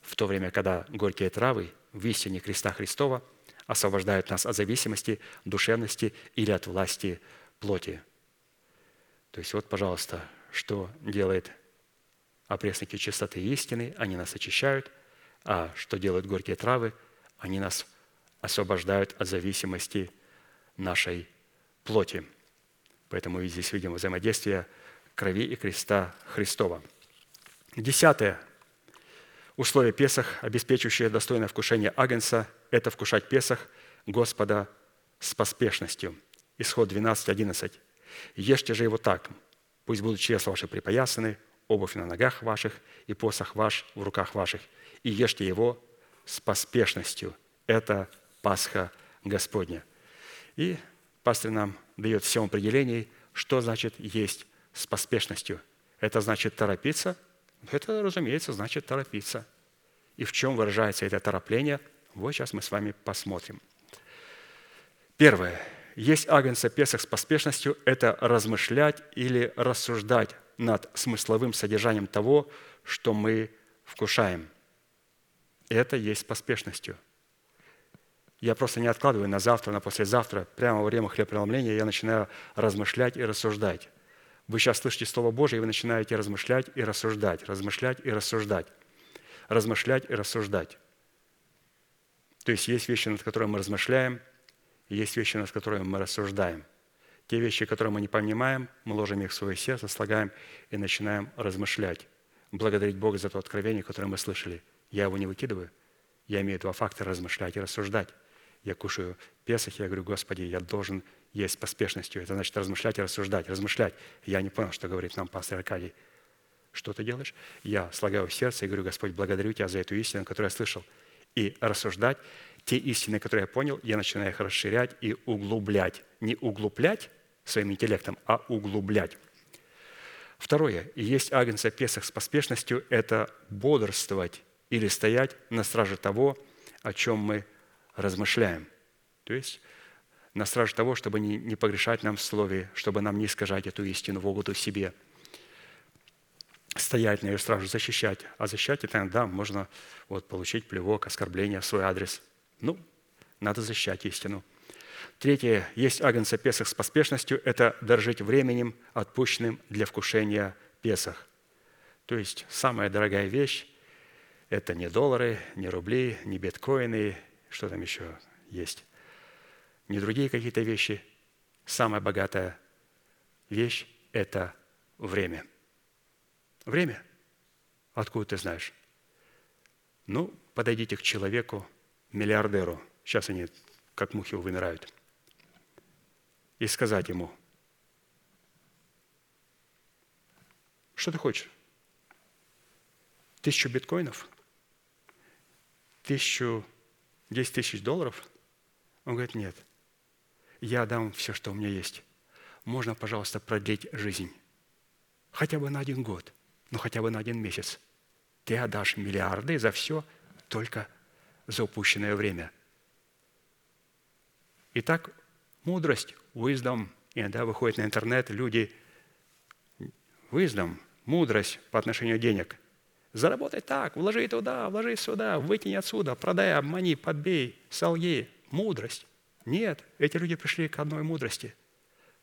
в то время, когда горькие травы в истине креста Христова освобождают нас от зависимости, душевности или от власти плоти. То есть вот, пожалуйста, что делает опресники чистоты и истины, они нас очищают, а что делают горькие травы, они нас освобождают от зависимости нашей плоти. Поэтому мы здесь видим взаимодействие крови и креста Христова. Десятое Условие Песах, обеспечивающее достойное вкушение агнца, это вкушать Песах Господа с поспешностью. Исход 12, 11. «Ешьте же его так, пусть будут чресла ваши припоясаны, обувь на ногах ваших и посох ваш в руках ваших, и ешьте его с поспешностью. Это Пасха Господня». И пастор нам дает всем определений, что значит есть с поспешностью. Это значит торопиться – это, разумеется, значит торопиться. И в чем выражается это торопление, вот сейчас мы с вами посмотрим. Первое. Есть агнца Песах с поспешностью – это размышлять или рассуждать над смысловым содержанием того, что мы вкушаем. Это есть поспешностью. Я просто не откладываю на завтра, на послезавтра. Прямо во время хлебопреломления я начинаю размышлять и рассуждать. Вы сейчас слышите Слово Божие, и вы начинаете размышлять и рассуждать, размышлять и рассуждать, размышлять и рассуждать. То есть есть вещи, над которыми мы размышляем, и есть вещи, над которыми мы рассуждаем. Те вещи, которые мы не понимаем, мы ложим их в свое сердце, слагаем и начинаем размышлять. Благодарить Бога за то откровение, которое мы слышали. Я его не выкидываю. Я имею два фактора – размышлять и рассуждать. Я кушаю Песах, я говорю, Господи, я должен есть поспешностью. Это значит размышлять и рассуждать. Размышлять. Я не понял, что говорит нам пастор Аркадий. Что ты делаешь? Я слагаю в сердце и говорю, Господь, благодарю Тебя за эту истину, которую я слышал. И рассуждать. Те истины, которые я понял, я начинаю их расширять и углублять. Не углублять своим интеллектом, а углублять. Второе. Есть агнца Песах с поспешностью – это бодрствовать или стоять на страже того, о чем мы размышляем. То есть на страже того, чтобы не, не погрешать нам в слове, чтобы нам не искажать эту истину в угоду себе. Стоять на ее стражу, защищать. А защищать это иногда можно вот, получить плевок, оскорбление в свой адрес. Ну, надо защищать истину. Третье. Есть агнца Песах с поспешностью – это дорожить временем, отпущенным для вкушения Песах. То есть самая дорогая вещь – это не доллары, не рубли, не биткоины, что там еще есть не другие какие-то вещи. Самая богатая вещь – это время. Время? Откуда ты знаешь? Ну, подойдите к человеку, миллиардеру, сейчас они как мухи вымирают, и сказать ему, что ты хочешь? Тысячу биткоинов? Тысячу, десять тысяч долларов? Он говорит, нет – я дам все, что у меня есть. Можно, пожалуйста, продлить жизнь. Хотя бы на один год, но хотя бы на один месяц. Ты отдашь миллиарды за все, только за упущенное время. Итак, мудрость, wisdom, иногда выходит на интернет, люди, wisdom, мудрость по отношению денег. Заработай так, вложи туда, вложи сюда, вытяни отсюда, продай, обмани, подбей, солги. Мудрость. Нет, эти люди пришли к одной мудрости,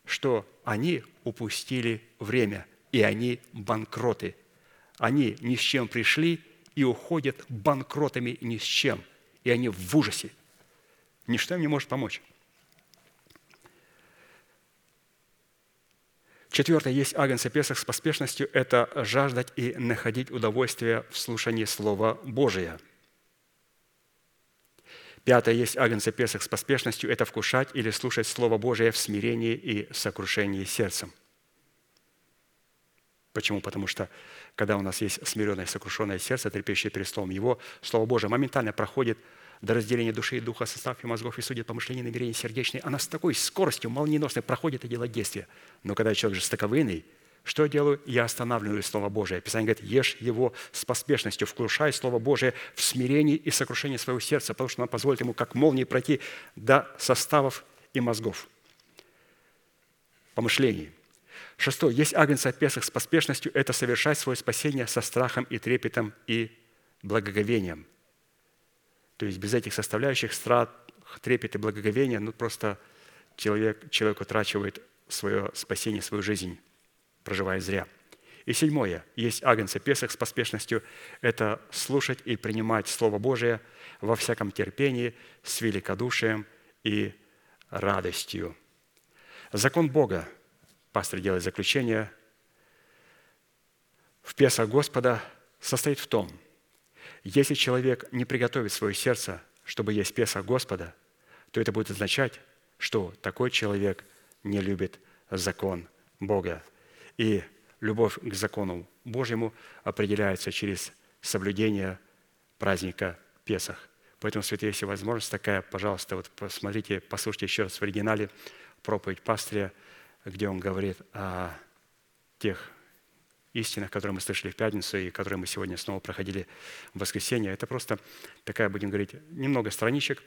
что они упустили время, и они банкроты. Они ни с чем пришли и уходят банкротами ни с чем. И они в ужасе. Ничто им не может помочь. Четвертое, есть агнца Песах с поспешностью – это жаждать и находить удовольствие в слушании Слова Божия – Пятое есть агнца Песах с поспешностью – это вкушать или слушать Слово Божие в смирении и сокрушении сердцем. Почему? Потому что когда у нас есть смиренное сокрушенное сердце, трепещущее перед Словом Его, Слово Божие моментально проходит до разделения души и духа, состав и мозгов и судит помышления, намерения сердечные. Она с такой скоростью молниеносно проходит и делает действие. Но когда человек жестоковыйный – что я делаю? Я останавливаю Слово Божие. Писание говорит, ешь его с поспешностью, вкушай Слово Божие в смирении и сокрушении своего сердца, потому что оно позволит ему как молнии пройти до составов и мозгов, помышлений. Шестое. Есть агнец о Песах с поспешностью – это совершать свое спасение со страхом и трепетом и благоговением. То есть без этих составляющих страх, трепет и благоговение, ну просто человек, человек утрачивает свое спасение, свою жизнь проживая зря. И седьмое. Есть агнцы Песах с поспешностью. Это слушать и принимать Слово Божие во всяком терпении, с великодушием и радостью. Закон Бога, пастор делает заключение, в Песах Господа состоит в том, если человек не приготовит свое сердце, чтобы есть Песах Господа, то это будет означать, что такой человек не любит закон Бога. И любовь к закону Божьему определяется через соблюдение праздника Песах. Поэтому, святые, если возможность такая, пожалуйста, вот посмотрите, послушайте еще раз в оригинале проповедь пастыря, где он говорит о тех истинах, которые мы слышали в пятницу и которые мы сегодня снова проходили в воскресенье. Это просто такая, будем говорить, немного страничек,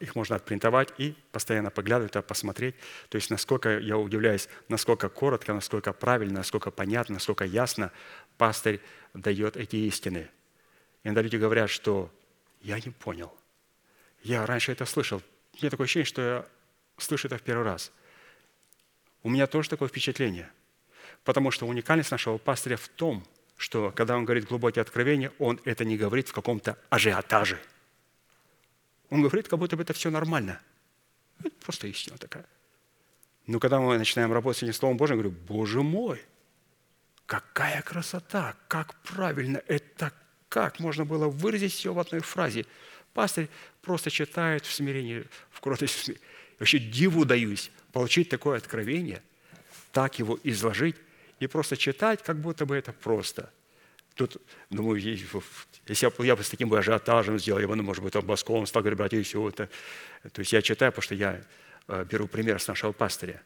их можно отпринтовать и постоянно поглядывать, а посмотреть. То есть насколько, я удивляюсь, насколько коротко, насколько правильно, насколько понятно, насколько ясно пастырь дает эти истины. Иногда люди говорят, что я не понял. Я раньше это слышал. У меня такое ощущение, что я слышу это в первый раз. У меня тоже такое впечатление. Потому что уникальность нашего пастыря в том, что когда он говорит глубокие откровения, он это не говорит в каком-то ажиотаже – он говорит, как будто бы это все нормально. Это просто истина такая. Но когда мы начинаем работать с этим Словом Божьим, я говорю, Боже мой, какая красота, как правильно, это как можно было выразить все в одной фразе. Пастырь просто читает в смирении, в кротости. Вообще диву даюсь получить такое откровение, так его изложить и просто читать, как будто бы это просто – Тут, думаю, если я, я бы с таким бы ажиотажем сделал, я бы, ну, может быть, обоском стал говорить, братья, это. То есть я читаю, потому что я э, беру пример с нашего пастыря.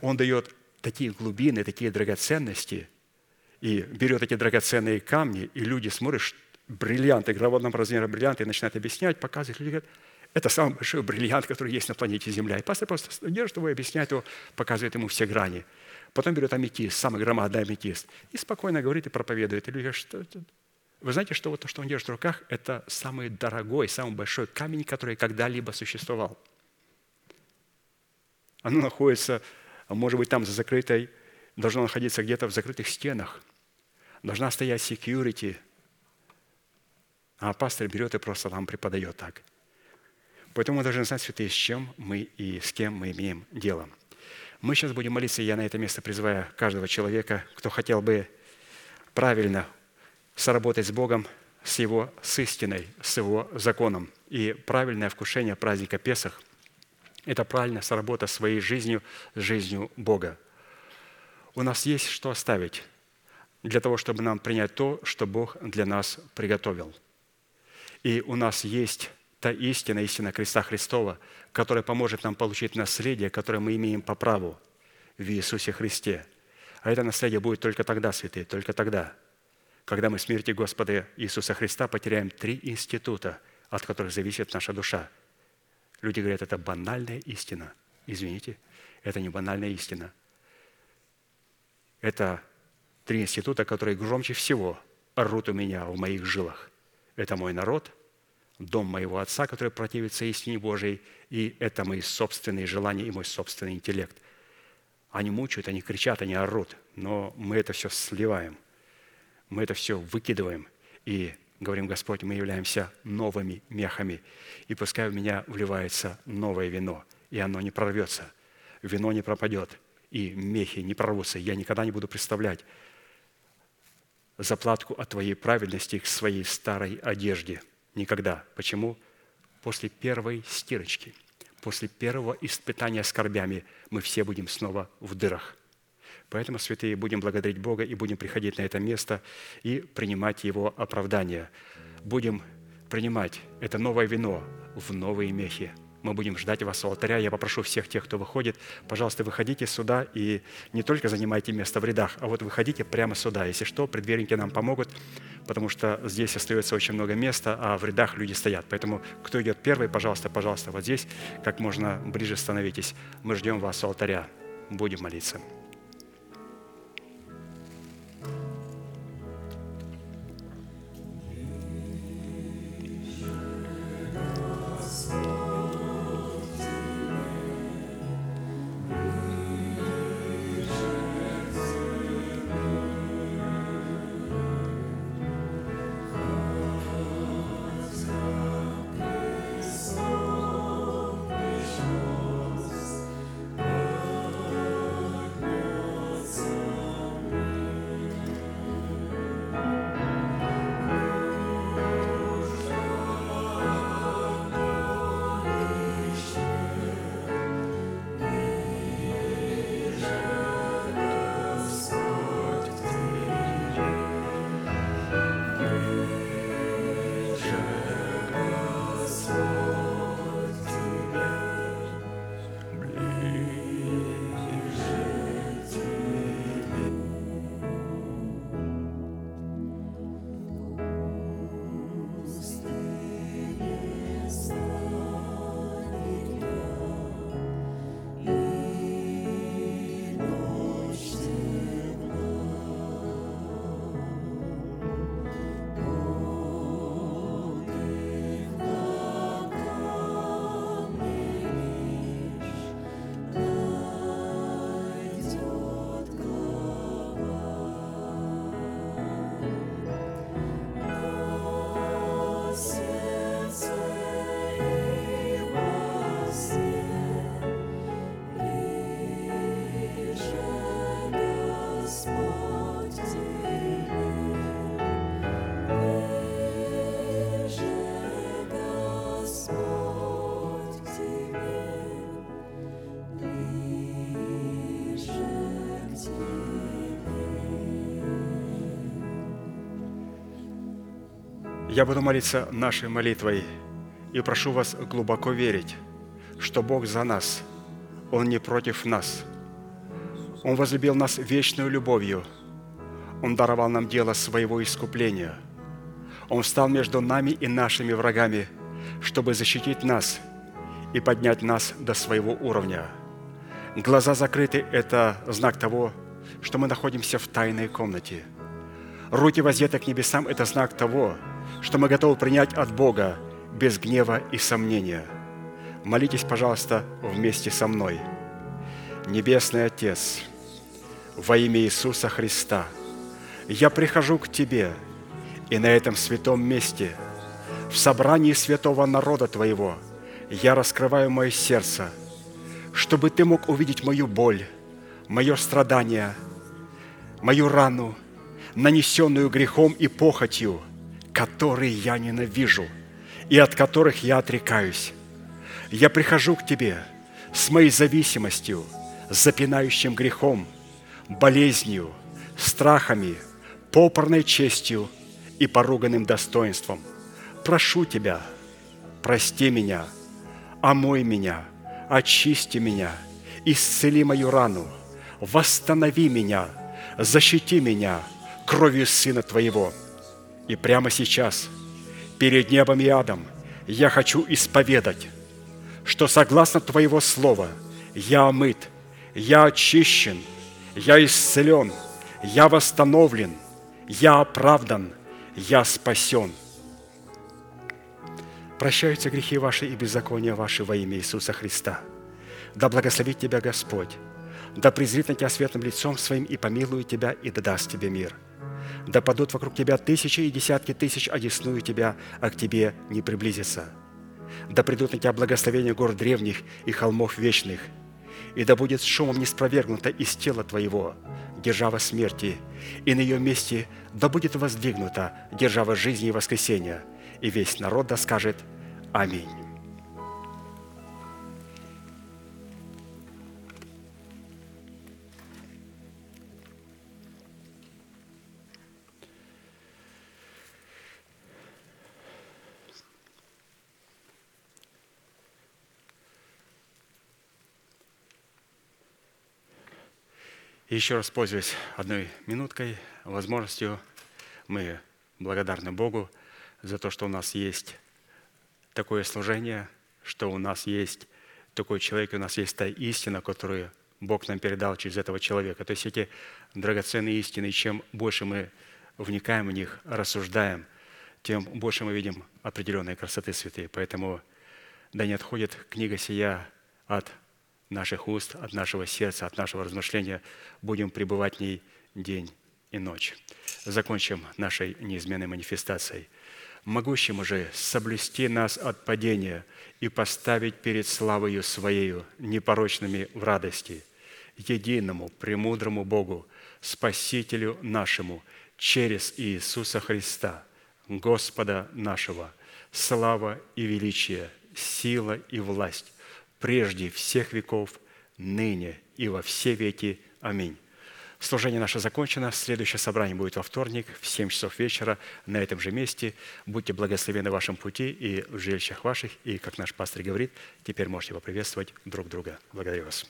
Он дает такие глубины, такие драгоценности, и берет эти драгоценные камни, и люди смотрят, бриллианты, громадного размера бриллианты, и начинают объяснять, показывать, люди говорят, это самый большой бриллиант, который есть на планете Земля. И пастор просто держит его и объясняет его, показывает ему все грани. Потом берет аметист, самый громадный аметист, и спокойно говорит и проповедует. И люди говорят, что это? Вы знаете, что вот то, что он держит в руках, это самый дорогой, самый большой камень, который когда-либо существовал. Оно находится, может быть, там за закрытой, должно находиться где-то в закрытых стенах. Должна стоять security. А пастор берет и просто вам преподает так. Поэтому мы должны знать, святые, с чем мы и с кем мы имеем дело. Мы сейчас будем молиться, и я на это место призываю каждого человека, кто хотел бы правильно соработать с Богом, с Его, с истиной, с Его законом. И правильное вкушение праздника Песах – это правильно сработать своей жизнью с жизнью Бога. У нас есть что оставить для того, чтобы нам принять то, что Бог для нас приготовил. И у нас есть та истина, истина креста Христова, которая поможет нам получить наследие, которое мы имеем по праву в Иисусе Христе. А это наследие будет только тогда, святые, только тогда, когда мы смерти Господа Иисуса Христа потеряем три института, от которых зависит наша душа – Люди говорят, это банальная истина. Извините, это не банальная истина. Это три института, которые громче всего орут у меня в моих жилах. Это мой народ, дом моего отца, который противится истине Божией, и это мои собственные желания и мой собственный интеллект. Они мучают, они кричат, они орут, но мы это все сливаем, мы это все выкидываем, и говорим, Господь, мы являемся новыми мехами, и пускай в меня вливается новое вино, и оно не прорвется, вино не пропадет, и мехи не прорвутся. Я никогда не буду представлять заплатку от твоей праведности к своей старой одежде. Никогда. Почему? После первой стирочки, после первого испытания скорбями мы все будем снова в дырах – Поэтому, святые, будем благодарить Бога и будем приходить на это место и принимать Его оправдание. Будем принимать это новое вино в новые мехи. Мы будем ждать вас у алтаря. Я попрошу всех тех, кто выходит, пожалуйста, выходите сюда и не только занимайте место в рядах, а вот выходите прямо сюда. Если что, предверники нам помогут, потому что здесь остается очень много места, а в рядах люди стоят. Поэтому кто идет первый, пожалуйста, пожалуйста, вот здесь как можно ближе становитесь. Мы ждем вас у алтаря. Будем молиться. Я буду молиться нашей молитвой и прошу вас глубоко верить, что Бог за нас, Он не против нас. Он возлюбил нас вечную любовью. Он даровал нам дело своего искупления. Он встал между нами и нашими врагами, чтобы защитить нас и поднять нас до своего уровня. Глаза закрыты – это знак того, что мы находимся в тайной комнате. Руки воздеты к небесам – это знак того, что мы готовы принять от Бога без гнева и сомнения. Молитесь, пожалуйста, вместе со мной. Небесный Отец, во имя Иисуса Христа, я прихожу к Тебе, и на этом святом месте, в собрании святого народа Твоего, я раскрываю мое сердце, чтобы Ты мог увидеть мою боль, мое страдание, мою рану, нанесенную грехом и похотью, которые я ненавижу и от которых я отрекаюсь. Я прихожу к Тебе с моей зависимостью, запинающим грехом, болезнью, страхами, попорной честью и поруганным достоинством. Прошу Тебя, прости меня, омой меня, очисти меня, исцели мою рану, восстанови меня, защити меня кровью Сына Твоего. И прямо сейчас, перед небом и адом, я хочу исповедать, что согласно Твоего Слова я омыт, я очищен, я исцелен, я восстановлен, я оправдан, я спасен. Прощаются грехи ваши и беззакония ваши во имя Иисуса Христа. Да благословит тебя Господь, да презрит на тебя светлым лицом своим и помилует тебя и дадаст тебе мир. Да падут вокруг тебя тысячи и десятки тысяч, одесную тебя, а к тебе не приблизится. Да придут на тебя благословения гор древних и холмов вечных, и да будет шумом не спровергнуто из тела твоего держава смерти, и на ее месте да будет воздвигнута держава жизни и воскресения, и весь народ да скажет Аминь. Еще раз пользуясь одной минуткой, возможностью, мы благодарны Богу за то, что у нас есть такое служение, что у нас есть такой человек, у нас есть та истина, которую Бог нам передал через этого человека. То есть эти драгоценные истины, чем больше мы вникаем в них, рассуждаем, тем больше мы видим определенные красоты святые. Поэтому да не отходит книга сия от наших уст, от нашего сердца, от нашего размышления. Будем пребывать в ней день и ночь. Закончим нашей неизменной манифестацией. Могущему же соблюсти нас от падения и поставить перед славою Своею непорочными в радости, единому, премудрому Богу, Спасителю нашему, через Иисуса Христа, Господа нашего, слава и величие, сила и власть прежде всех веков, ныне и во все веки. Аминь. Служение наше закончено. Следующее собрание будет во вторник в 7 часов вечера на этом же месте. Будьте благословены в вашем пути и в жилищах ваших. И, как наш пастор говорит, теперь можете поприветствовать друг друга. Благодарю вас.